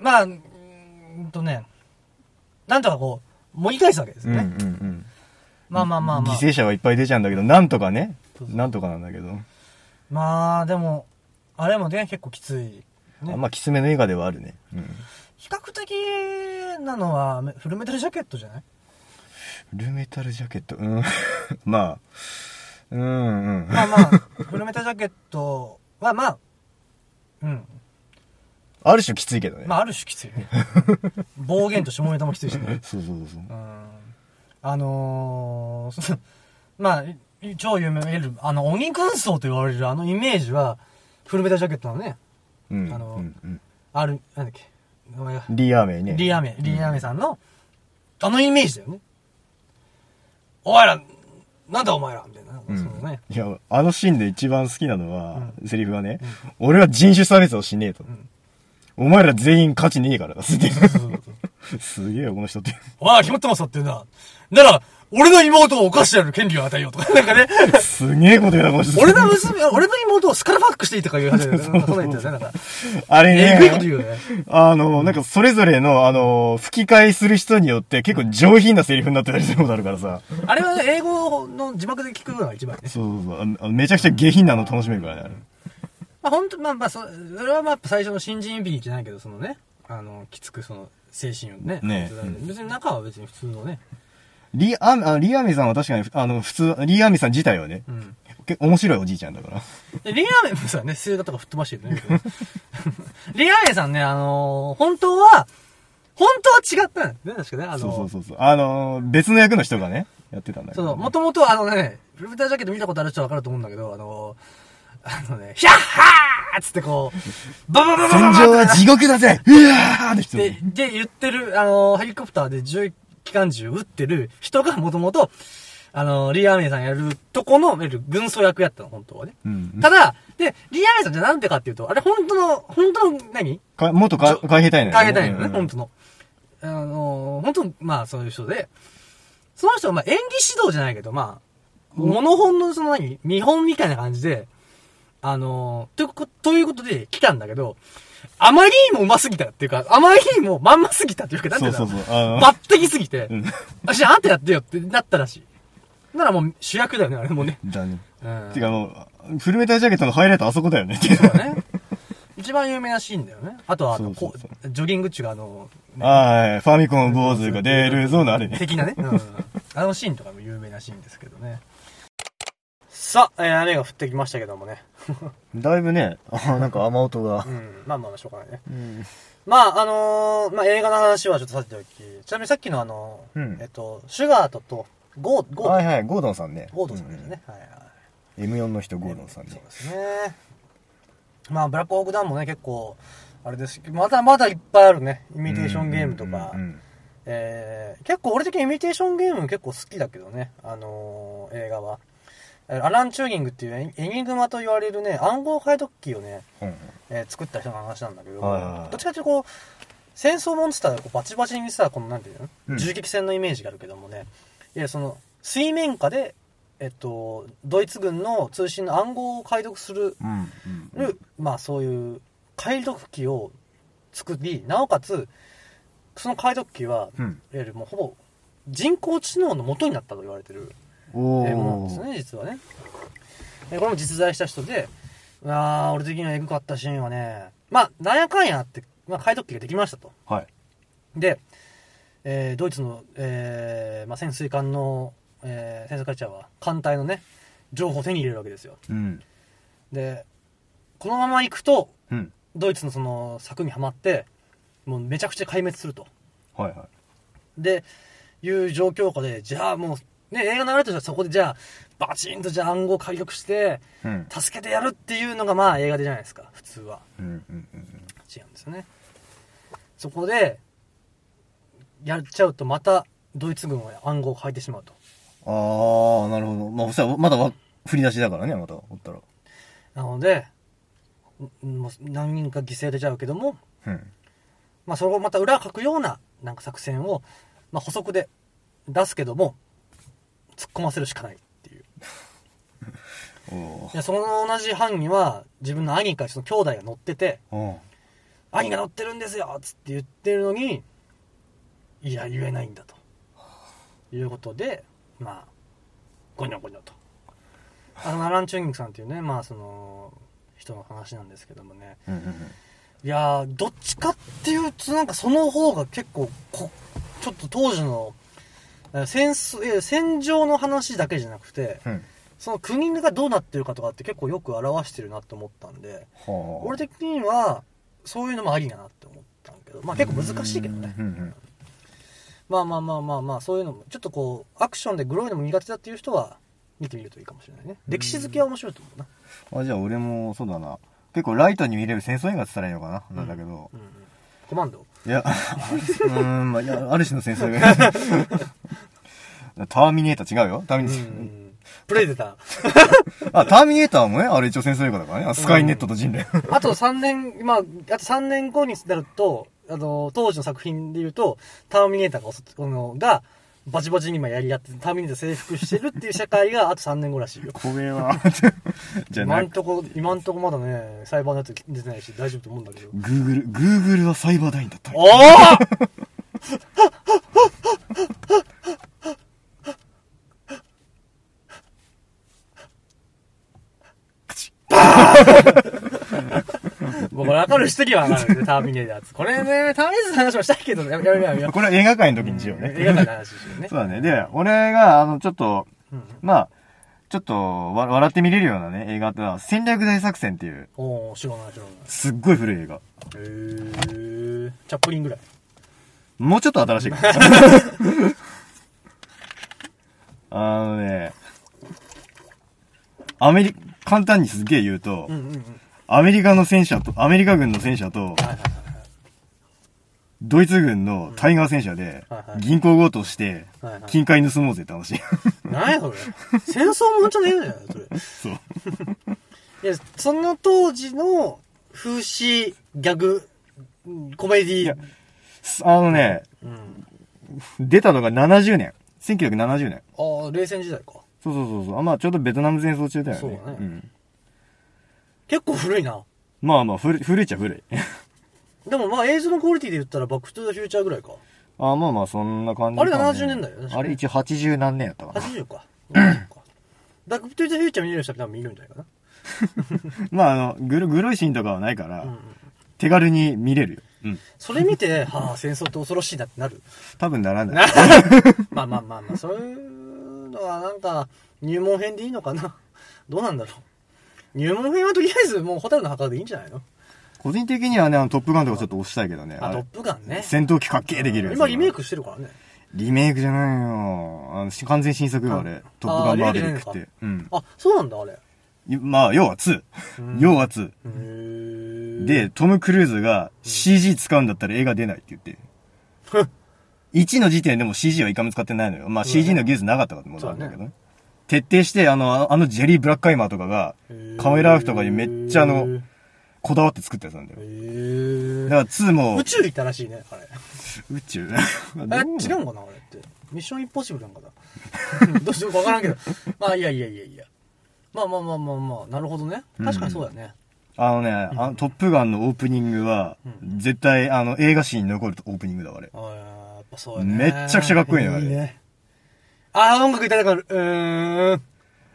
まあ、うーんとね、なんとかこう、盛り返すわけですうんうんよね。うん。まあまあまあまあ。犠牲者はいっぱい出ちゃうんだけど、なんとかねなんとかなんだけど。まあ、でも、あれもね、結構きつい。ねあまあ、きつめの映画ではあるね。うん。比較的なのは、フルメタルジャケットじゃない？フルメタルジャケット、うん。まあ、うんうん。まあまあ、フルメタルジャケットは、まあ、うん。ある種きついけどね。まあ、ある種きついね。暴言と下ネタもきついしね。そうそうそうう。ん。あのー、まあ、い超有名な、あの、鬼軍曹と言われるあのイメージは、フルメタルジャケットなのね。うん。あのうんうんある、なんだっけ？名前がリーアーメイね。リーアメ、リーアメさんの、あのイメージだよね。お前ら、なんだお前らみたいな。うんそのね。いや、あのシーンで一番好きなのは、セリフがね、俺は人種差別をしねえと。んお前ら全員価値ねえからだ。すそうそうそうすげえよ、この人って。おい、決まってますよって言うんだ。なら、俺の妹を犯してやる権利を与えようとか。なんかね、すげえこと言うな、この人。俺の娘、俺の妹をスカルファックしていいとか言うはずだよね。なんかそんな言ってたよね。なんか、あれえぐいことね、言うよね。あの、なんかそれぞれの、あの、吹き替えする人によって結構上品なセリフになってたりすることあるからさ。あれはね、英語の字幕で聞くのが一番ね。そうそうそう。あのめちゃくちゃ下品なの楽しめるからね、あれ。まあ本当まあまあ、そそれはまあ最初の新人ビリじゃないけど、そのね、あの、きつくその、精神をね。ね別に中は別に普通のね。リア、あのリアーミさんは確かに、あの、普通、リアーミさん自体はね、うん。結構面白いおじいちゃんだから。でリアーメンもさね、星座とか吹っ飛ばしてるね。リアーメンさんね、あのー本当は、本当は違ったんだよね、確かね。あのーそうそうそうそう。あの、別の役の人がね、やってたんだけど、その、もともとあのね、フルメタルジャケット見たことある人はわかると思うんだけど、あのーあのね、ヒャッハーっつってこう、バババババ戦場は地獄だぜ。うわーって人。で、で、言ってる、あのーヘリコプターで銃機関銃撃ってる人がもともと、あのーリアーメイさんやるとこの、いわゆる軍曹役やったの、本当はね。うん。ただ、で、リアーメイさんじゃなんでかっていうと、あれ本当の、本当の何、か元か海兵隊員海兵隊員のね、うん。本当の。あのー、本当まあそういう人で、その人はまあ演技指導じゃないけど、まあ、モノ本のその何？見本みたいな感じで、あのー、ということ、ということで来たんだけど、あまりにも上手すぎたっていうか、あまりにもまんますぎたっていうか、なんていうの？そうそうそう。あの、抜擢すぎて、うん私あんたやってよってなったらしい。ならもう主役だよね、あれもね。だね。うん。てかもう、フルメタルジャケットのハイライトあそこだよね。そうだね。一番有名なシーンだよね。あとは、あの、そうそうそうこうジョギング中があの、ねはい。ファミコン坊主が出るぞのあれね。的なね。うん。あのシーンとかも有名なシーンですけどね。さあ、えー雨が降ってきましたけどもね。だいぶね、あなんか雨音がう。ん。まあまあまあ、しょうがないね。うん。まあ、あのーまあ映画の話はちょっとさておき、ちなみにさっきのあの、うんえっと、シュガートと、ゴー、ゴート、はいはい、ゴードンさんね。ゴートさんですね。はいはい。うん M4 の人、ゴードンさんねそうで。すね。まあ、ブラックホークダウンもね、結構、あれですけど、まだまだいっぱいあるね。イミテーションゲームとかうん。うんえー、結構俺的にイミテーションゲーム結構好きだけどね、あのー映画は。えーアラン・チューギングっていうエエニグマと言われるね、暗号解読機をね、うんうん。えー作った人の話なんだけど、どっちかっていうとこう、戦争モンスターがこうバチバチにさ、このなんていうの、うん。銃撃戦のイメージがあるけどもね、いや、その、水面下で、えっと、ドイツ軍の通信の暗号を解読する、うんうんるまあそういう解読機を作り、なおかつ、その解読機は、うん。いわゆるもうほぼ人工知能の元になったと言われてるものなんーですね、実はね。でこれも実在した人で、あー俺的にはエグかったシーンはね、まあ、なんやかんやあって、まあ、解読機ができましたと。はい。で、えードイツの、えーまあ、潜水艦の、えー潜水艦長は艦隊のね、情報を手に入れるわけですよ。うん。で、このまま行くと、うん。ドイツのその柵にはまって、もうめちゃくちゃ壊滅すると。はいはい。で、いう状況下で、じゃあもう、ね、映画流れてたらそこでじゃあ、バチンとじゃあ暗号解読して、うん。助けてやるっていうのがまあ映画でじゃないですか、普通は。うんうんうん違うんですよね。そこで、やっちゃうとまたドイツ軍は暗号を変えてしまうと。ああ、なるほど。まあ、そしたらまだわ振り出しだからね、また、おったら。なので、んもう何人か犠牲出ちゃうけども、うん。まあそれをまた裏をかくようななんか作戦を、まあ補足で出すけども、突っ込ませるしかないっていう。おおいや、その同じ班には自分の兄かその兄弟が乗ってて、ー。兄が乗ってるんですよつって言ってるのに、いや、言えないんだと。いうことで、まあ、ゴニョゴニョと。あの、アラン・チューニングさんっていうね、まあその、人の話なんですけどもね。うんうんうん。いやー、どっちかっていうと、なんかその方が結構こ、ちょっと当時の、え戦争、戦場の話だけじゃなくて、うん。その国がどうなってるかとかって結構よく表してるなって思ったんで、はあ。俺的には、そういうのもありだなって思ったんけど、まあ結構難しいけどね。うんうん。まあまあまあまあまあ、そういうのも、ちょっとこう、アクションでグロいのも苦手だっていう人は、見てみるといいかもしれないね。歴史好きは面白いと思うな。あ、じゃあ俺も、そうだな。結構ライトに見れる戦争映画って言ったらいいのかな、なんだけど。うんうん。コマンド？いや、うーん、まあ、いや、ある種の戦争映画。ターミネーター違うよ。ターミうネーん。プレデター。ター。あ、ターミネーターもね、あれ一応戦争映画だからね。あスカイネットと人類。あと3年、まあ、あと3年後になると、あの、当時の作品で言うと、ターミネーターがあの、が、バチバチに今やり合って、ターミネーター征服してるっていう社会があと3年後らしいよ。怖えわ。じゃあな今ん、とこ、今んとこまだね、裁判のやつ出てないし、大丈夫と思うんだけど。グーグル、グーグルはサイバーダインだった。おお もうこれ分かる人には分かるね、ターミネーターズ。これね、ターミネーターズの話もしたいけどね、やめやめやめ。これは映画館の時にしようね。映画館の話ですよねそ。うだね。で、俺が、あの、ちょっと、うんまあ、ちょっと、わ笑って見れるようなね、映画ってのは、戦略大作戦っていう、おー、知らない知らない。すっごい古い映画。へー。チャップリンぐらい？もうちょっと新しいから。あのね、アメリ、簡単にすげえ言うと、うんうんうん。アメリカの戦車と、アメリカ軍の戦車と。ドイツ軍のタイガー戦車で銀行強盗して金塊盗もうぜって話。何やそれ。戦争もんじゃねえんだよ、それ。そう。いや、その当時の風刺、ギャグ、うんコメディいやあのね、うん。出たのが70年。1970年。ああ、冷戦時代か。そうそうそうそう。あまあちょうどベトナム戦争中だよね。そうだねん。結構古いな。まあまあ、古い、古いっちゃ古い。でもまあ映像のクオリティで言ったらバックトゥーザフューチャーぐらいか。あまあまあ、そんな感じあれかね70年代よねあれ一応80何年やったかな。80か。うんかバックトゥーザフューチャー見れる人は多分見るんじゃないか まああの、グロ、グロいシーンとかはないから、うん。手軽に見れるよ。うん。それ見て、はあ、戦争って恐ろしいなってなる。多分ならない。まあまあまあまあ、そういうのはなんか、入門編でいいのかな。どうなんだろう。入門編はとりあえずもうホタルの墓でいいんじゃないの？個人的にはね、あの、トップガンとかちょっと押したいけどね。あ、あれトップガンね。戦闘機かっけーできるやつ今リメイクしてるからね。リメイクじゃないよ。あの、し完全新作よ、あれ。トップガンマーヴェリックって。うん。あ、そうなんだ、あれ。いまあ、要は2。要は2。へーで、、トム・クルーズが CG 使うんだったら映画出ないって言って。1の時点でも CG は一回も使ってないのよ。まあ CG の技術なかったからってことなんだけどね。徹底して、あの、あのジェリー・ブラックカイマーとかが、カメラワークとかにめっちゃあの、こだわって作ったやつなんだよ。へだから2も宇、宙行ったらしいね、あれ。宇宙？え、違うのかな、あれって。ミッションインポッシブルなんかな。どうしようかわからんけど。まあ、いやいやいやいや。まあまあまあまあまあ、なるほどね。確かにそうだね。あのね、あのトップガンのオープニングは、絶対、あの、映画史に残るオープニングだわ、あれ。ああ、やっぱそうやね。めっちゃくちゃかっこいいねあれいいね。ああ、音楽いただかる。うーん。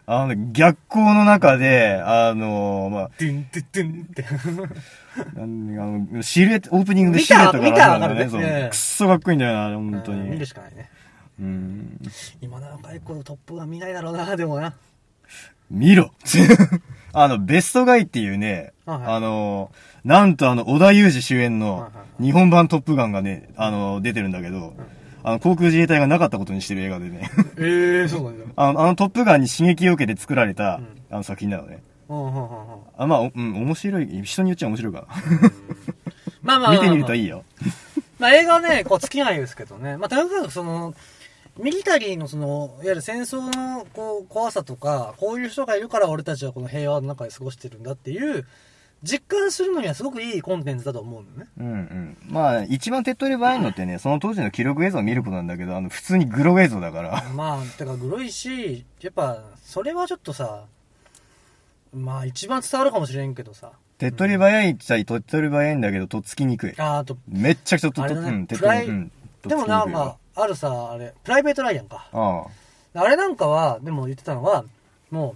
あの、逆光の中で、あの、まあ、ドゥンドゥドゥンって。なんあの、シルエット、オープニングでシルエットがあるんだよね。ねくっそかっこいいんだよな、あれ、本当うん見るに。しかないね。うん。今の若い子のトップが見ないだろうな、でもな。見ろ あの、ベストガイっていうね、はいはいあの、なんとあの、織田裕二主演の日本版トップガンがね、あの、出てるんだけど、あの、航空自衛隊がなかったことにしてる映画でね、ええそうなんだ。あの、あのトップガンに刺激を受けて作られた、うんあの作品なのね。あ、まあ、おうん、面白い、人によっちゃ面白いかまあまあまあまあな。見てみるといいよ。まあ映画はね、こう、尽きないですけどね。まあ、とにかくその、ミリタリーのその、いわゆる戦争のこう怖さとか、こういう人がいるから俺たちはこの平和の中で過ごしてるんだっていう、実感するのにはすごくいいコンテンツだと思うのね。うんうん。まあ、一番手っ取り早いのってね、その当時の記録映像を見ることなんだけど、あの、普通にグロ映像だから。まあ、てかグロいし、やっぱ、それはちょっとさ、まあ一番伝わるかもしれんけどさ。手っ取り早いっちゃ手っ取り早いんだけど、とっつきにくい。ああと、めっちゃくちゃとっねうん、手っ取り、うん。でもにくいなんか、あるさ、あれ、プライベートライアンか。ああ。あれなんかは、でも言ってたのは、も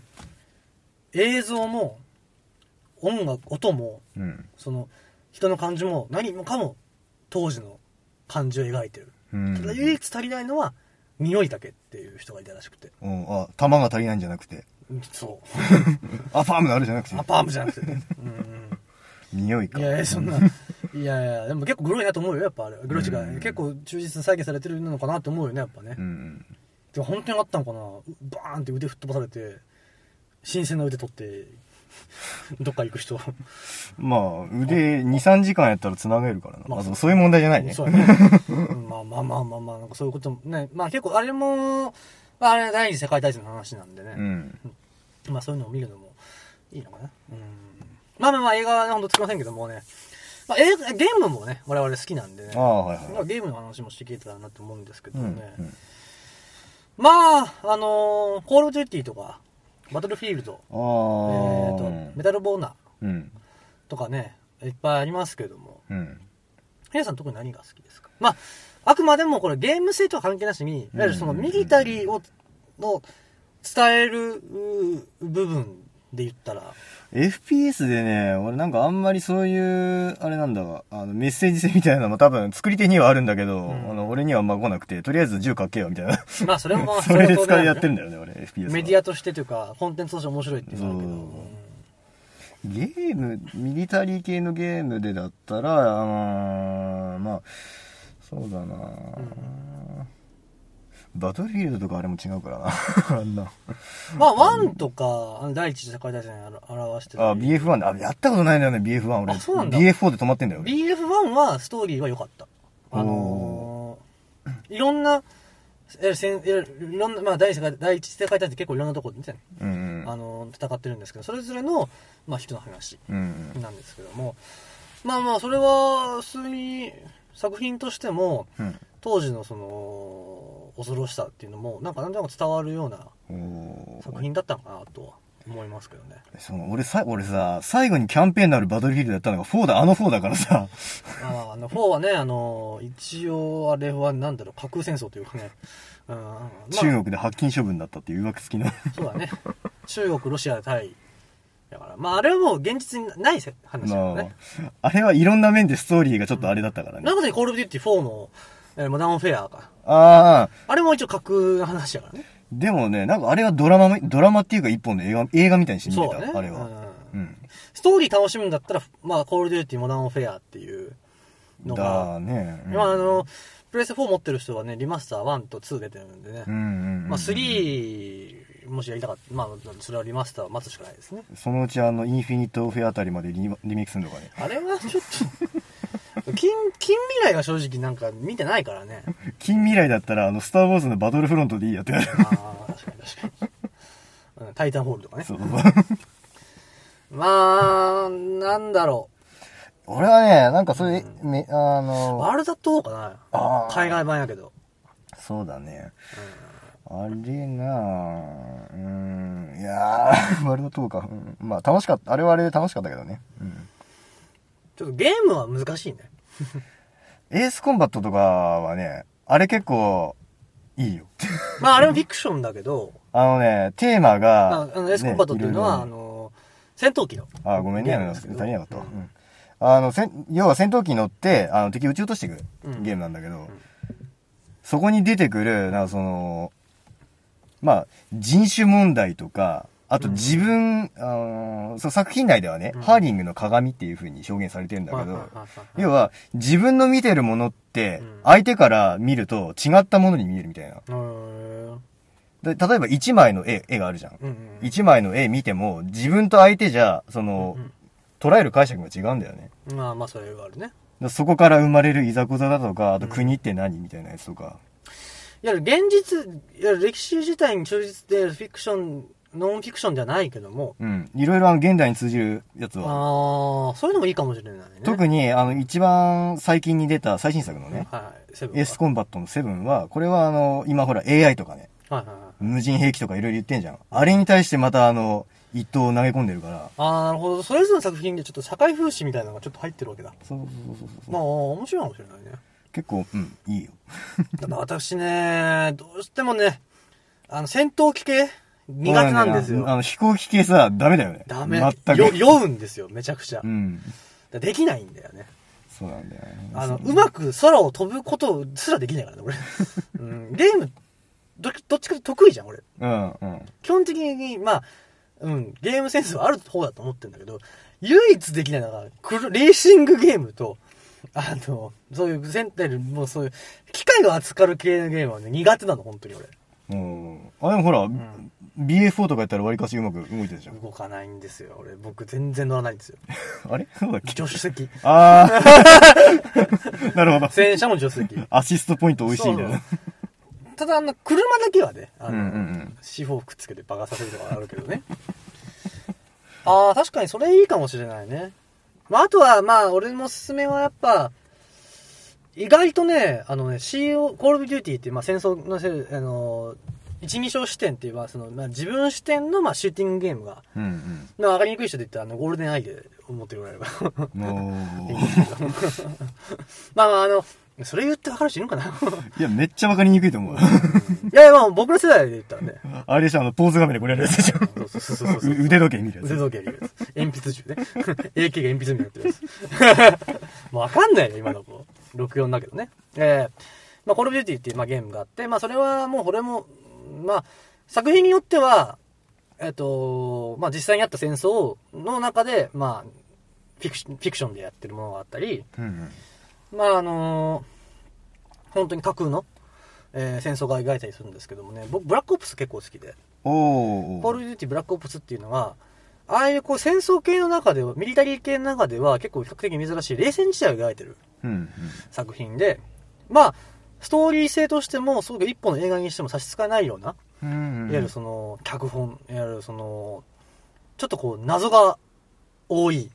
う、映像も、音楽、音も、うん。その、人の感じも、何もかも、当時の感じを描いてる。うん。ただ唯一足りないのは、匂いだけっていう人がいたらしくて。うん、あ、弾が足りないんじゃなくて。うんそう。あ、ファームがあるじゃなくてア。パームじゃなくてね。うんうん。匂いか。いやいや、そんな。いやいや、でも結構グロいなと思うよ、やっぱあれ。グロい違うんう。結構忠実に再現されてるのかなって思うよね、やっぱねう。ん。でも本当にあったのかなバーンって腕吹っ飛ばされて、新鮮な腕取って、どっか行く人。まあ、腕2、3時間やったら繋げるからな。まああ、そういう問題じゃないね。そうやね。うんまあまあまあまあまあ、なんかそういうこともね。まあ結構あれも、まああれ第二次世界大戦の話なんでね。うん。まあそういうのを見るのもいいのかな。うん。まあまあまあ映画はね、ほんとつきませんけどもね。まあゲームもね、我々好きなんでね。ああ、はいはい。まあゲームの話もしていけたらなと思うんですけどうん。ね。うんまあ、あのーコールデューティーとか、バトルフィールド、あえーと、メあ。タルボーナ。とかね、いっぱいありますけども、うん。皆さん特に何が好きですか？まあ、あくまでもこれゲーム性とは関係なしに、いわゆるそのミリタリーを、の伝えるう部分で言ったら、FPS でね、俺なんかあんまりそういう、あれなんだわ、あの、メッセージ性みたいなのも多分作り手にはあるんだけど、ん。あの、俺にはあんま来なくて、とりあえず銃かっけよ、みたいな。まあそれも まあそれで使いやってるんだよね、俺、FPS は。メディアとしてというか、コンテンツとして面白いっていうのはあるけど、ゲーム、ミリタリー系のゲームでだったら、あーまあ、そうだな、バトルフィールドとかあれも違うからな。あんな。まあ、ワンとか、あの第一次世界大戦を表してる。あ、BF1 だ。あ、やったことないんだよね、BF1 俺。あそうなんだ BF4 で止まってんだよ。俺 BF1 はストーリーは良かった。あのー、いろんな、えせんえいろんな、まあ、第一次世界第一次世界大戦結構いろんなところでね、うんあのー、戦ってるんですけど、それぞれの、まあ、人の話うん。うんなんですけども、まあまあ、それは、普通に作品としても、うん。当時のその、恐ろしさっていうのも、なんかなんとなく伝わるような作品だったのかなとは思いますけどね。その俺さ、俺さ、最後にキャンペーンのあるバトルフィールドやったのが4だ、あの4だからさ。ああの、4はね、あの、一応、あれはなんだろう、架空戦争というかね、うん、まあ中国で発禁処分だったっていう曰く付きの。そうだね。中国、ロシア対、だから、まあ、あれはもう現実にないせ話だよまね。あ、あれはいろんな面でストーリーがちょっとあれだったからね。なので、コールデューティー4の、えーモダンフェアか。ああ、あれも一応架空の話だからね。でもね、なんかあれはドラマ、ドラマっていうか一本の映画、映画みたいにして見てた、ね。あれは。うんうん。ストーリー楽しむんだったら、まあ、コールオブデューティーモダンウォーフェアっていうのが、だね。うんまあ、あの、プレステ4持ってる人はね、リマスター1と2出てるんでね。うんうんうん。まあ、3、もしやりたかった、まあ、それはリマスターを待つしかないですね。そのうちあの、インフィニットウォーフェアあたりまでリリメイクするのかね。あれはちょっと、近、近未来が正直なんか見てないからね。近未来だったら、あの、スターウォーズのバトルフロントでいいやってなる。ああ、確かに確かに。うんタイタンホールとかねそ。う。まあ、なんだろ俺はね、なんかそれ、め、あう。の、ワールドトーかな海外版やけど。そうだね。あれなぁ、うん、いやー、ワールドトーか。うん、まあ楽しかった。あれはあれで楽しかったけどね。うん。ちょっとゲームは難しいね。エースコンバットとかはね、あれ結構、いいよ。まあ、あれもフィクションだけど、あのね、テーマまが、あ、あの、エスコンバットっていうのは、ねあの、戦闘機の。あ、ごめんね、あの、足りなかったわ。ううん。んあの、要は戦闘機に乗って、あの、敵撃ち落としていくうん。ゲームなんだけど、そこに出てくる、なんかその、まあ、人種問題とか、あと自分、あのその作品内ではね、うん。ハーリングの鏡っていう風に表現されてるんだけど要は自分の見てるものってうん、相手から見ると違ったものに見えるみたいな。で例えば1枚の絵、絵があるじゃん。うんうん1枚の絵見ても、自分と相手じゃ、その、うん捉える解釈が違うんだよね。うんまあまあそれがあるね。だそこから生まれるいざこざだとか、あと国って何みたいなやつとか。いわゆる現実いわゆる歴史自体に忠実でフィクションノンフィクションじゃないけどもうん。いろいろあの現代に通じるやつあは。あそういうのもいいかもしれないね特に、あの、一番最近に出た最新作のね、はいセブンエースコンバットのセブンは、これはあの、今ほら AI とかね、はいはいはい無人兵器とかいろいろ言ってんじゃん。あれに対してまたあの、一刀を投げ込んでるから。ああなるほどそれぞれの作品でちょっと社会風刺みたいなのがちょっと入ってるわけだそうそうそうそうそう。まあ面白いかもしれないね結構、うん、いいよ。た だ私ねどうしてもねあの戦闘機系苦手なんですよ、あの、飛行機系さ、ダメだよね。ダメ全く。よ酔うんですよめちゃくちゃ、うん。だできないんだよねそうなんだよね。あの、そうまく空を飛ぶことすらできないからね、俺。うん、ゲーム、ど、どっちかと得意じゃん、俺。うん、うん。基本的に、まあ、うん、ゲームセンスはある方だと思ってるんだけど、唯一できないのが、レーシングゲームと、あの、そういう、センタル、もうそういう、機械が扱う系のゲームはね、苦手なの、本当に俺。うん。あ、でもほら、BA4 とかやったらわりかしうまく動いてるじゃん。動かないんですよ。俺、僕全然乗らないんですよ。あれ？そうだっけ？助手席。ああ。なるほど。戦車も助手席。アシストポイント美味しいんだよね。ただ、あの、車だけはね、あの、うんうんうん、 C4 くっつけて爆破させるとかあるけどね。ああ、確かにそれいいかもしれないね。まあ、あとは、まあ、俺のおすすめはやっぱ、意外とね、あのね、CO、コールオブデューティーって、まあ、戦争のせる、あのー、一人称視点っていうのはその、まあ、自分視点のまあシューティングゲームが、うんうん分か、りにくい人で言ったらあのゴールデンアイで思ってもらえれば まああのそれ言って分かる人いるかな？いや、めっちゃ分かりにくいと思う。いやいや、まあ僕の世代で言ったらね。あれでしょ、あの、ポーズ画面でこれやるやつでしょ。そうそうそうそう腕時計見るやつ。腕時計見るやつ。鉛筆銃ね。AK が鉛筆になってるやつ。もう分かんないね、今の子。64だけどね。ええー、まあ、コールビューティーっていう、まあ、ゲームがあって、まあ、それはもう、これも、まあ、作品によっては、えっ、と、まあ、実際にあった戦争の中で、まあ、フィクシフィクションでやってるものがあったり、うんうん。まあ、あの本当に架空の、えー戦争が描いたりするんですけどもね、僕、ブラックオプス結構好きで。おー。コール・デューティー・ブラック・オプスっていうのは、ああいうこう戦争系の中では、ミリタリー系の中では結構比較的珍しい冷戦時代を描いてるうんうん。作品で、まあ、ストーリー性としても、すごく一本の映画にしても差し支えないような、うんうん。いわゆるその、脚本、いわゆるその、ちょっとこう、謎が多い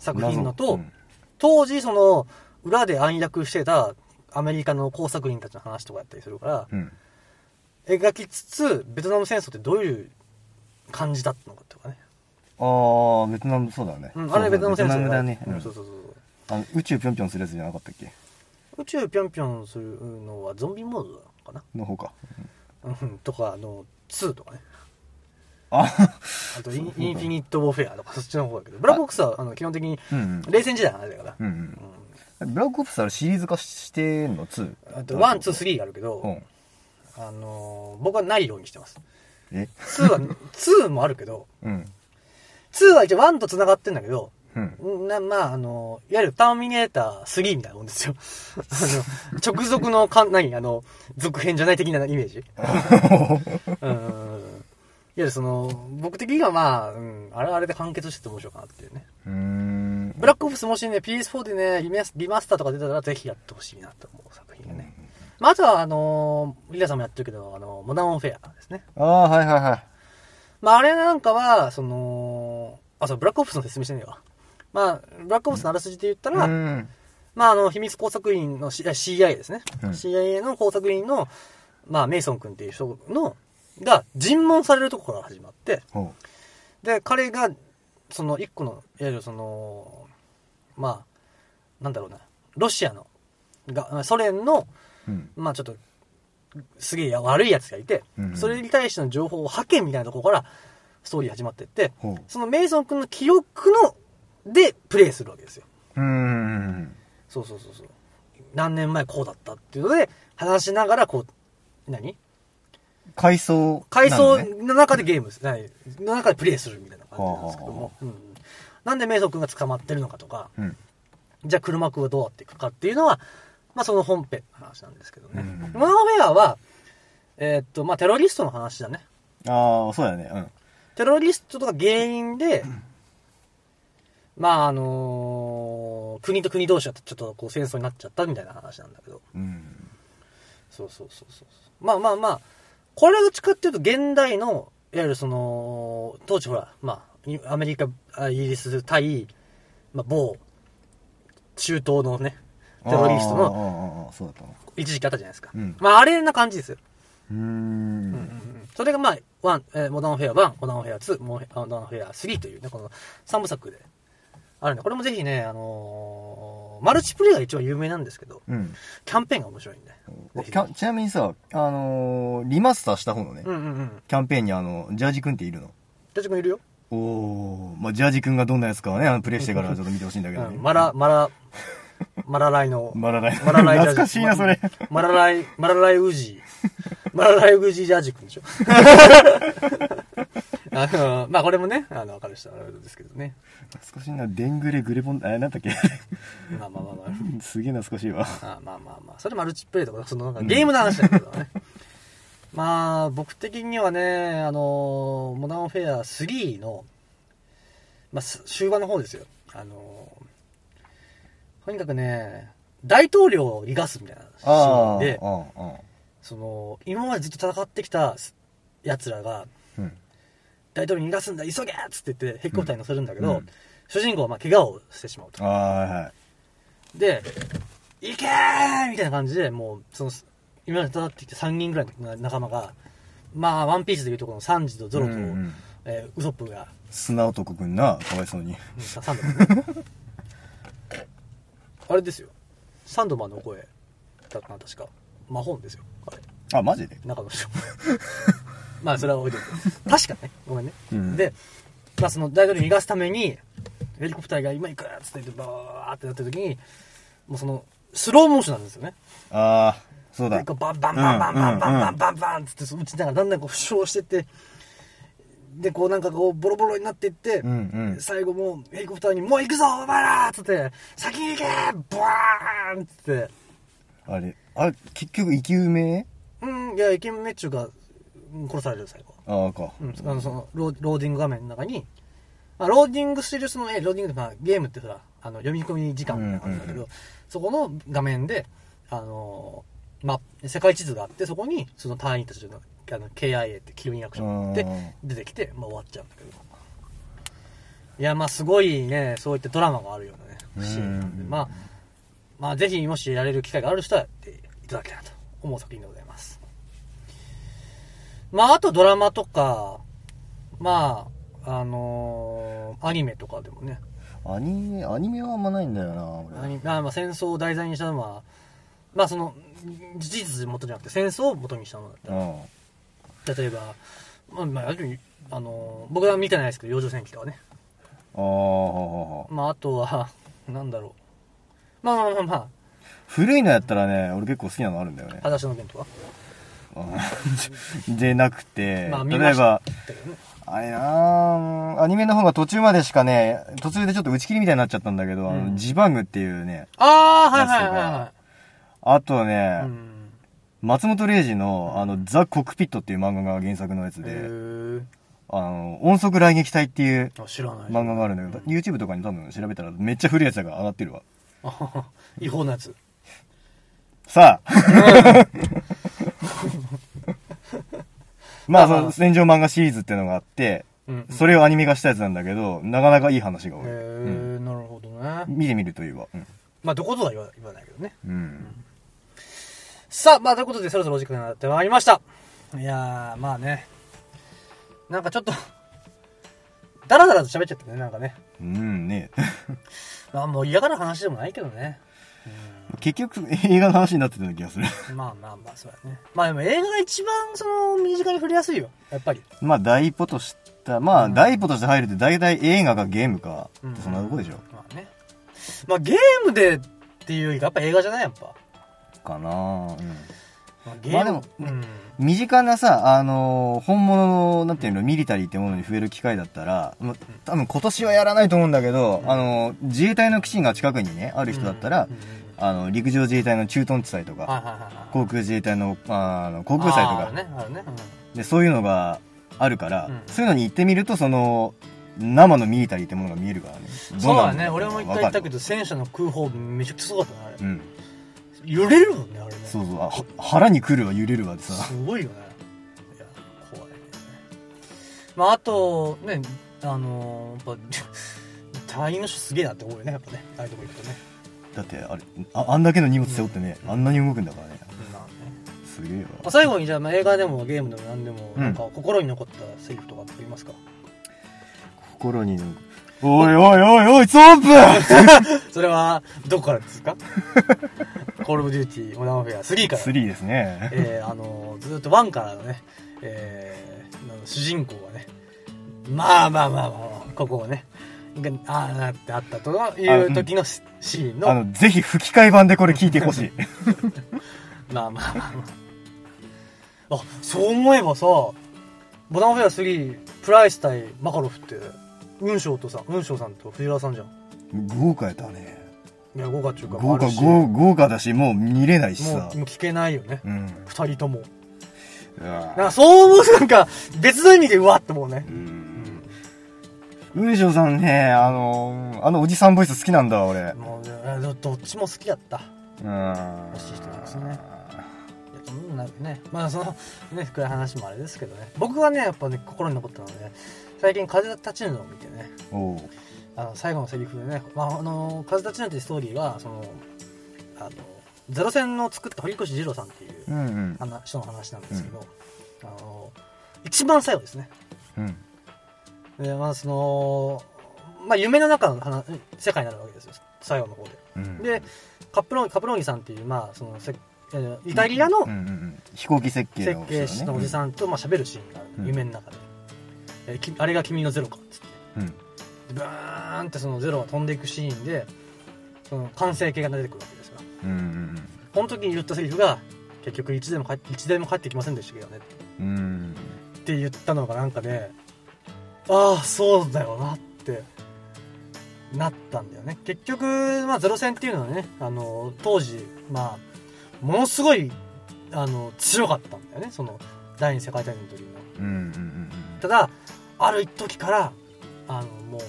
作品のとうん当時、その、裏で暗躍してたアメリカの工作員たちの話とかやったりするから、うん。描きつつ、ベトナム戦争ってどういう感じだったのかっていうかね。あー、ベトナム、そうだね。うん、あれベトナム戦争だね。そうそうそう。あの宇宙ぴょんぴょんするやつじゃなかったっけ？宇宙ぴょんぴょんするのはゾンビモードかな？の方か。うん、とか、あの、2とかね。あ、あとイン、インフィニット・ウォーフェアとかそっちの方だけど、ブラックオプスは、あの、基本的に。冷戦時代の話だから。うんうんうん。ブラックオプスあれシリーズ化してんの ?2? あと、1、2、3があるけど、うん。あのー僕はないようにしてます。え？2は、2もあるけど、うん。2は一応1と繋がってんだけど、うん。な、まあ、あの、いわゆるターミネーター3みたいなもんですよ。あの、直属のか、何？あの、続編じゃない的なイメージ。うん。いわゆるその、僕的にはまあ、うん、あれはあれで完結してて面白いかなっていうね。う。ブラックオプスもしね、PS4 でね、リマスリマスターとか出たらぜひやってほしいなと思う作品がね。まあ、あとは、あのーリラさんもやってるけど、あの、モダンオンフェアですね。ああ、はいはいはい。まあ、あれなんかは、その、あ、そう、ブラックオプスの説明してねえわ。まあ、ブラックオプスのあらすじで言ったら、うん。まあ、あの、秘密工作員の、C- CIA ですね。うん CIA の工作員の、まあ、メイソン君っていう人の、が尋問されるところから始まって、ほで、彼が、その一個の、いわゆるその、まあ、なんだろうな、ロシアの、が、ソ連の、う。うん。まあちょっと、すげえ悪い奴がいて、うんそれに対しての情報を派遣みたいなところから、ストーリー始まってって。そのメイソン君の記憶の、で、プレイするわけですよ。うーん。そうそうそうそう。何年前こうだったっていうので、話しながら、こう、何？階層、階層ね。の中でゲームです。はいの中でプレイするみたいな感じなんですけども。うんなんでメイソン君が捕まってるのかとか、うん。じゃあ車君はどうやっていくかっていうのは、まあその本編の話なんですけどね。うんモノフェアは、えーっと、まあテロリストの話だね。ああ、そうだね。うん。テロリストとか原因で、まああのー国と国同士はちょっとこう戦争になっちゃったみたいな話なんだけど。うん。そうそうそうそう。まあまあまあ、これはどっちかっていうと現代の、いわゆるその、当時ほら、まあ、いアメリカ、あイギリス対、まあ某、中東のね、テロリストの。一時期あったじゃないですか。うんまああれな感じですよ。うーん。それがまあ、ワン、えーモダンウォーフェア1、モダンウォーフェア2、モダンウォーフェア3というね、この3部作であるんで、これもぜひね、あのーマルチプレイが一番有名なんですけど、うん。キャンペーンが面白いんで。ちなみにさ、あのーリマスターした方のね、うんうんうん。キャンペーンにあの、ジャージ君っているの？ジャッジ君いるよ。おおまあ、ジャージ君がどんなやつかはね、あの、プレイしてからちょっと見てほしいんだけどね。うんマラ、マラ、マラライの、マラライ。マラライ懐かしいな、それ。マラライ、マラライウジー。マラライウジージャージ君でしょ。あの、まあこれもね、あの、わかる人はあるんですけどね。懐かしいな、デングレグレボン、え、なんだっけ？まあまあまあまあ。すげえ懐かしいわ。あまあまあまあ。それマルチプレイとか、そのなんかゲームの話だけどね。まあ、僕的にはね、あの、モダンフェア3の、まあ、す終盤の方ですよ。あの、とにかくね、大統領を逃がすみたいなシーンで、ああ、あその、今までずっと戦ってきた奴らが、うん。大統領に逃がすんだ、急げっつって言ってヘリコプターに乗せるんだけど、うん主人公はまあ怪我をしてしまうと。はいはい。で、行けーみたいな感じで、もう、その、今まで戦ってきて3人ぐらいの仲間が、まあ、ワンピースでいうところのサンジとゾロと、うんうんえーウソップが、砂男くんな、かわいそうに。うんササンドマンね あれですよ。サンドマンの声だったな、確か。魔法ですよ。あマジで？中の人。まあ、それは置いといて。確かね。ごめんね。うんで、まあ、その大統領に逃がすために、ヘリコプターが今行くっつって言って、バーってなった時に、もうその、スローモーションなんですよね。ああ、そうだバンバンバンバンバンバンバンバンバンつって、打ちながらだんだんこう負傷してって、で、こうなんかこうボロボロになっていって、うんうん最後もうヘリコプターに、もう行くぞお前らっつって、先に行けブワーンっつって、あれ、あれ、結局生き埋め？うん、いや、生き埋めっちゅうか、うん殺される最後。ああ、か。うん、あのそのローローディング画面の中に、まあ、ローディングしてるその、え、ローディングってまあゲームってさ、あの、読み込み時間みたいな感じだけど、うんうんそこの画面で、あのーまあ、世界地図があって、そこに、その隊員たちの、あの、KIA ってキルインアクションでうん出てきて、まあ終わっちゃうんだけど。いや、まあすごいね、そういったドラマがあるようなね、シーンなんで、うんまあ、まあぜひもしやれる機会がある人はやっていただけたらと思う作品でございまああとドラマとか、まあ、あのーアニメとかでもね、アニメ、アニメはあんまないんだよな、俺。アニまあまあ戦争を題材にしたのは、まあその、事実元じゃなくて戦争を元にしたものだったうん。ら、例えば、まあ、まあ、ああのー僕は見てないですけど、幼女戦記とかね。ああ、まああとは、なんだろう。まあまあまあまあ、古いのやったらね、俺結構好きなのあるんだよね。裸足の弁とか。うんでなくて、まあ例えば。あれなあアニメの方が途中までしかね、途中でちょっと打ち切りみたいになっちゃったんだけど、あうんの、ジバングっていうね、ああ、はいはいはいやはあとね、い。うん。松本零士の、あの、ザ・コックピットっていう漫画が原作のやつへで、ーあの、音速雷撃隊っていう。漫画があるんだけど、YouTube とかに多分調べたらめっちゃ古いやつが上がってるわ。違法なやつ。さあ まあ、その、戦場漫画シリーズっていうのがあって、うん。それをアニメ化したやつなんだけど、なかなかいい話が多い。へうんえ、なるほどね。見てみるといいわ。うん。まあ、どことは言わ言わないけどね。うん。さあ、まあ、ということで、そろそろお時間になってまいりました。いやー、まあね。なんかちょっと、ダラダラと喋っちゃったね、なんかね。うん、ね まあ、もう嫌がる話でもないけどね。結局映画の話になってたような気がする。うん、まあまあまあ、そうだね。まあでも映画が一番、その、身近に触れやすいよ。やっぱり。まあ、第一歩とした、まあ、第一歩として入るって大体映画かゲームか、うんそんなとこでしょ。まあね。まあゲームでっていうよりか、やっぱ映画じゃないやっぱ。かなうん。ゲームまあでもうん。身近なさ、あのー本物の、なんていうの、ミリタリーってものに増える機会だったら、まあ多分今年はやらないと思うんだけど、あのー自衛隊の基地が近くにね、ある人だったら、うんうんうんあの、陸上自衛隊の駐屯地祭とか。航空自衛隊の、あの、航空祭とかね、あるね。で、そういうのがあるから、うんそういうのに行ってみると、その、生のミリタリーってものが見えるからね。うんそうだね。ど俺も一回言ったけど、戦車の空砲めちゃくちゃすごかったね、あれ。うん。揺れるもんね、あれね。そうそう。あは腹に来るわ、揺れるわってさ。すごいよね。いや、怖いね。まあ、あと、ね、あのーやっぱ、隊員の人すげえなって思うよね、やっぱね。ああいうとこ行くとね。だって、あれ、ああんだけの荷物背負ってね、あんなに動くんだからね。すげえわま。あ、最後にじゃあ、まあ、映画でもゲームでも何でも、うんなんか心に残ったセリフとかって言いますか、心にの、おいおいおいおい、ストップ それは、どこからですか？コールオブデューティー、モダンウォーフェア3から。!3 ですね。えー、あのーずっと1からのね、えー、主人公がね、まあまあまあまあまあ、ここをね、がああなってあったという時のシシーンの、あの、ぜひ吹き替え版でこれ聞いてほしい。ま あまあまあまあ。あ、そう思えばさ、モダンオフェア3、プライス対マカロフって、雲章とさ、雲章さんと藤原さんじゃん。豪華やったね。いや、豪華っていうか、豪華、豪豪華だし、もう見れないしさもう、。聞けないよね。うん。二人とも。なんかそう思うとなんか、別の意味でうわって思うね。うん。雲章さんね、あの、あのおじさんボイス好きなんだ、俺。もうね、どどっちも好きだった。うん。欲しい人ですねなんかね、まあその、ね、暗い話もあれですけどね。僕はね、やっぱね、心に残ったのはね、最近風立ちぬを見てね。あの、最後のセリフでね、まああの、風立ちぬっていうストーリーは、その、あの、ゼロ戦の作った堀越二郎さんっていううんうん。話人の話なんですけど、あの、一番最後ですね。うん。で、まあその、まあ夢の中の話世界になるわけですよ、最後の方で。うん。で、カプローニ、カプローニさんっていう、まあその、せえーイタリアのうんうんうん。飛行機設計設の計士のおじさんと、まあ、喋るシーンがある、うん夢の中で、えーきあれが君のゼロかっつってうん。でブーンってそのゼロが飛んでいくシーンでその完成形が出てくるわけですようんうんこの時に言ったセリフが結局一でも帰って一でも帰ってきませんでしたけどねうん。うん。って言ったのがなんかねああそうだよなってなったんだよね。結局、まあ、ゼロ戦っていうのはねあの当時まあものすごいあの強かったんだよね。その第二次世界大戦の時のうんうんうんただある一時からあのもう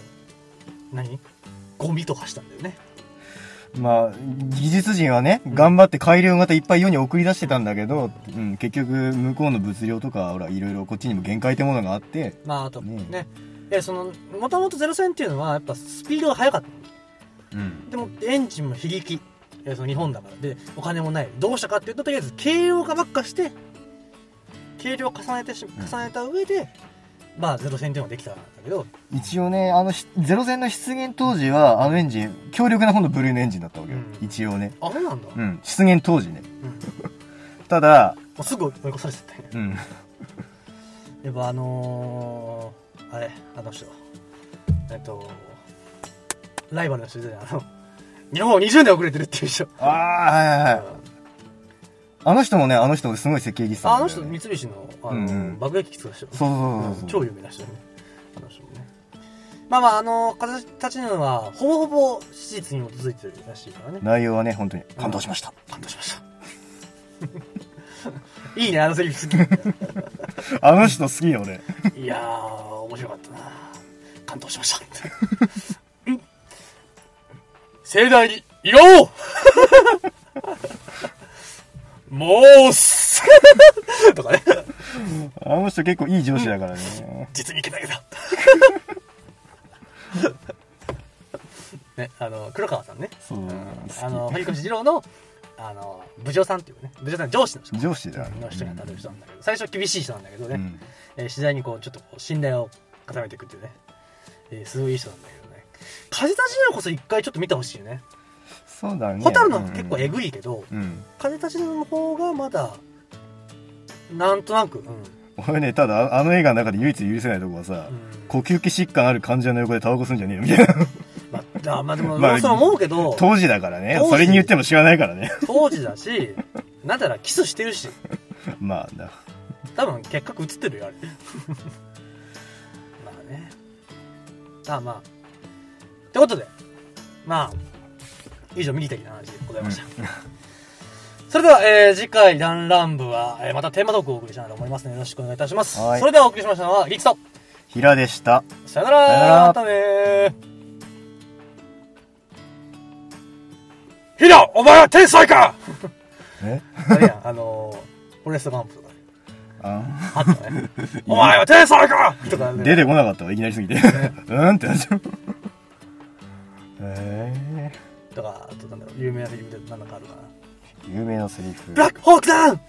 何？ゴミとかしたんだよね。うん。まあ、技術陣はね、頑張って改良型いっぱい世に送り出してたんだけど、うん、結局、向こうの物量とか、ほら、いろいろこっちにも限界ってものがあって、まああとね。ね。いやそのもともとゼロ戦っていうのはやっぱスピードが速かった。うん。でもエンジンも非力。その日本だから。でお金もない。どうしたかっていうととりあえず軽量化ばっかして軽量を重ねてしうん。重ねた上で、まあゼロ戦っていうのができたんだけど一応ね、あのし、ゼロ戦の出現当時は、あのエンジン、強力な方のブルーのエンジンだったわけよ。うん一応ね。あそうなんだ、うんうん。出現当時ね。ただ、もうすぐ追い越されてたねうん。やっぱあのー、あれあの人えっとライバルの人であの日本を20年遅れてるっていう人ああ、はいはいはい。あの人もね、あの人すごい設計技術ああの人三菱のあの、うんうん。爆撃機作った人。そうそうそうそう。超有名な人ね。あの人もねまあまああの形たちのはほぼほぼ史実に基づいてるらしいからね。内容はね、本当に感動しました。感動しました。いいねあのセリフ好 あの人好きよ、俺。きいやー面白かったな。感動しました。うん。盛大に祝おうもうすとかね。あの人結構いい上司だからね。実にいけないだねあの黒川さんね。そう。うん、好あの堀越二郎のあの部長さんっていうね。部長さん上司の人。き。上司だ。の人に当たる人なんだけど、最初は厳しい人なんだけどね、うん。えー次第にこうちょっと信頼を固めていくっていうね、えーすごいいい人なんだけどね。風立ちぬこそ一回ちょっと見てほしいよねそうだね。蛍の結構えぐいけど、うん。風立ちぬの方がまだなんとなくうん、俺ね、ただ、ああの映画の中で唯一許せないとこはさ、うん呼吸器疾患ある患者の横でタバコ吸んじゃねえよ、みたいな。まあ、あまあでも、まあそう思うけど当時だからねそれに言っても知らないからね。当時だしなんだらキスしてるし。まあな。多分結核映ってるよ、あれ。まあね。あまあ。ってことで、まあ、以上、右的な話でございました。それでは、えー、次回、ランラン部は、えー、またテーマトークをお送りしたいなと思いますので、よろしくお願いいたします。はいそれではお送りしましたのは、リツと、平でした。さよならまたねーヒラお前は天才か え？あれやん、あのー、フォレストガンプとかね。ああったね。お前は天才かとかね。出てこなかったわ、いきなりすぎて。うんってなっちゃう。えとか、あとなんだろう、有名なセリフで何かあるかな。ー、有名なセリフブ。ラックホークダウン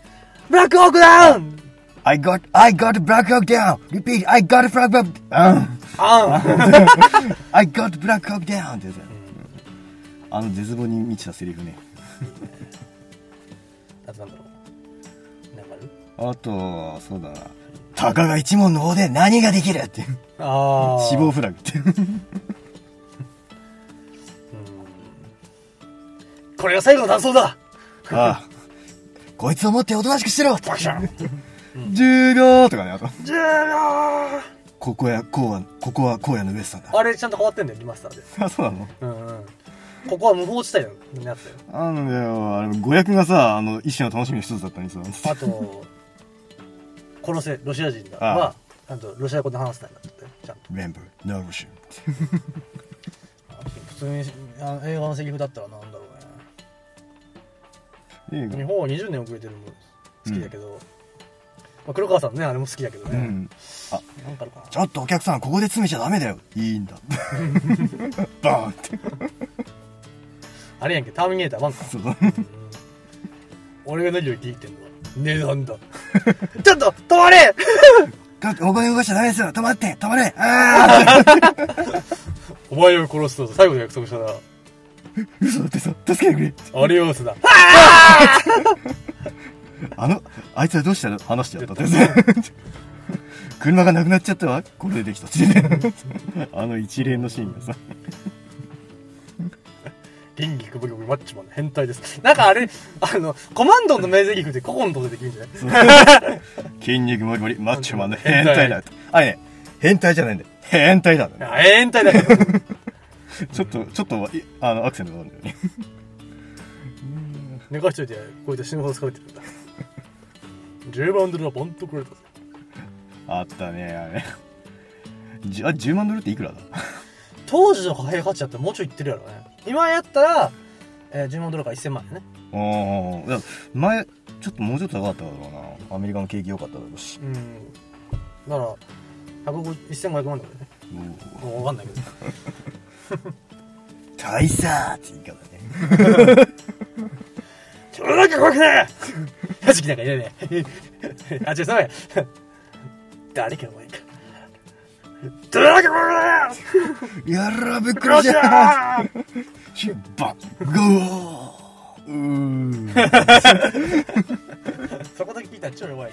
ブラックホークダウン I got, I got black hawk down! Repeat, I got black hawk down! あ I got black hawk down! ってやつやあの絶望に満ちたセリフね。あとなんだろう。なんかあるあと、そうだな。たかが一問の方で何ができるっていう。あ死亡フラグってこれが最後の断層だああ。こいつを持っておとなしくしてろバキャン !10 秒とかね、あと。10秒ここや、こうは、ここは荒野のウエスタンだ。あれちゃんと変わってんだよ、リマスターで。あ、そうなの？うんうん。ここは無法地帯になったよ。あのね、あれ、語訳がさ、あの、一種の楽しみの一つだったのにさ。あと、殺せ、ロシア人だ。ああは、ちゃんとロシア語で話せたんだって、ちゃんと。Remember, no Russian. 普通にあの映画のセリフだったらなん日本は20年遅れてるのも好きだけど、まあ、黒川さんね、あれも好きだけどね。うん。あ、なんかあるかなちょっとお客さん、ここで詰めちゃダメだよ。いいんだ。バーンって。あれやんけ、ターミネーター1か。そう。俺が何を言ってんの？は値段だ。ちょっと止まれ お金動かしちゃダメですよ。止まって、止まれ。ああ お前を殺すと最後の約束したら、嘘だってさ、助けてくれ。アリオースだ。あの、あいつはどうしたら話しちゃったって。車がなくなっちゃったわ。これでできたって。あの一連のシーンがさ。元気くぶくぶマッチマンの変態です。なんかあれ、あの、コマンドの名台詞って古今とでできるんじゃない？筋肉もりもり、マッチョマンの変態だ。あれね、変態じゃないんだよ。変態だ、ね。あ変態だ。ちょっと、ちょっと、いあの、アクセントがあるんだよね。寝かしといて、こうやって死ぬほど疲れてるんだ。10万ドルはボンとくれたぜ。あったね、あれ。じあ、10万ドルっていくらだ？当時の貨幣価値だったらもうちょいいってるやろね。今やったら、えー、10万ドルから1000万やね。ああ、いや前、ちょっともうちょっと高かっただろうな。アメリカの景気良かっただろうし。うん。だから、150 1500万ドルね。もうわかんないけど。大差って言い方ね。ちょなんか怖くねえはじきなんかいないね。あ、違う、そうや。誰かお前か。どれだけ怖くねやらぶっくろじゃアシュッバッゴーうーん。そこだけ聞いたら超弱い。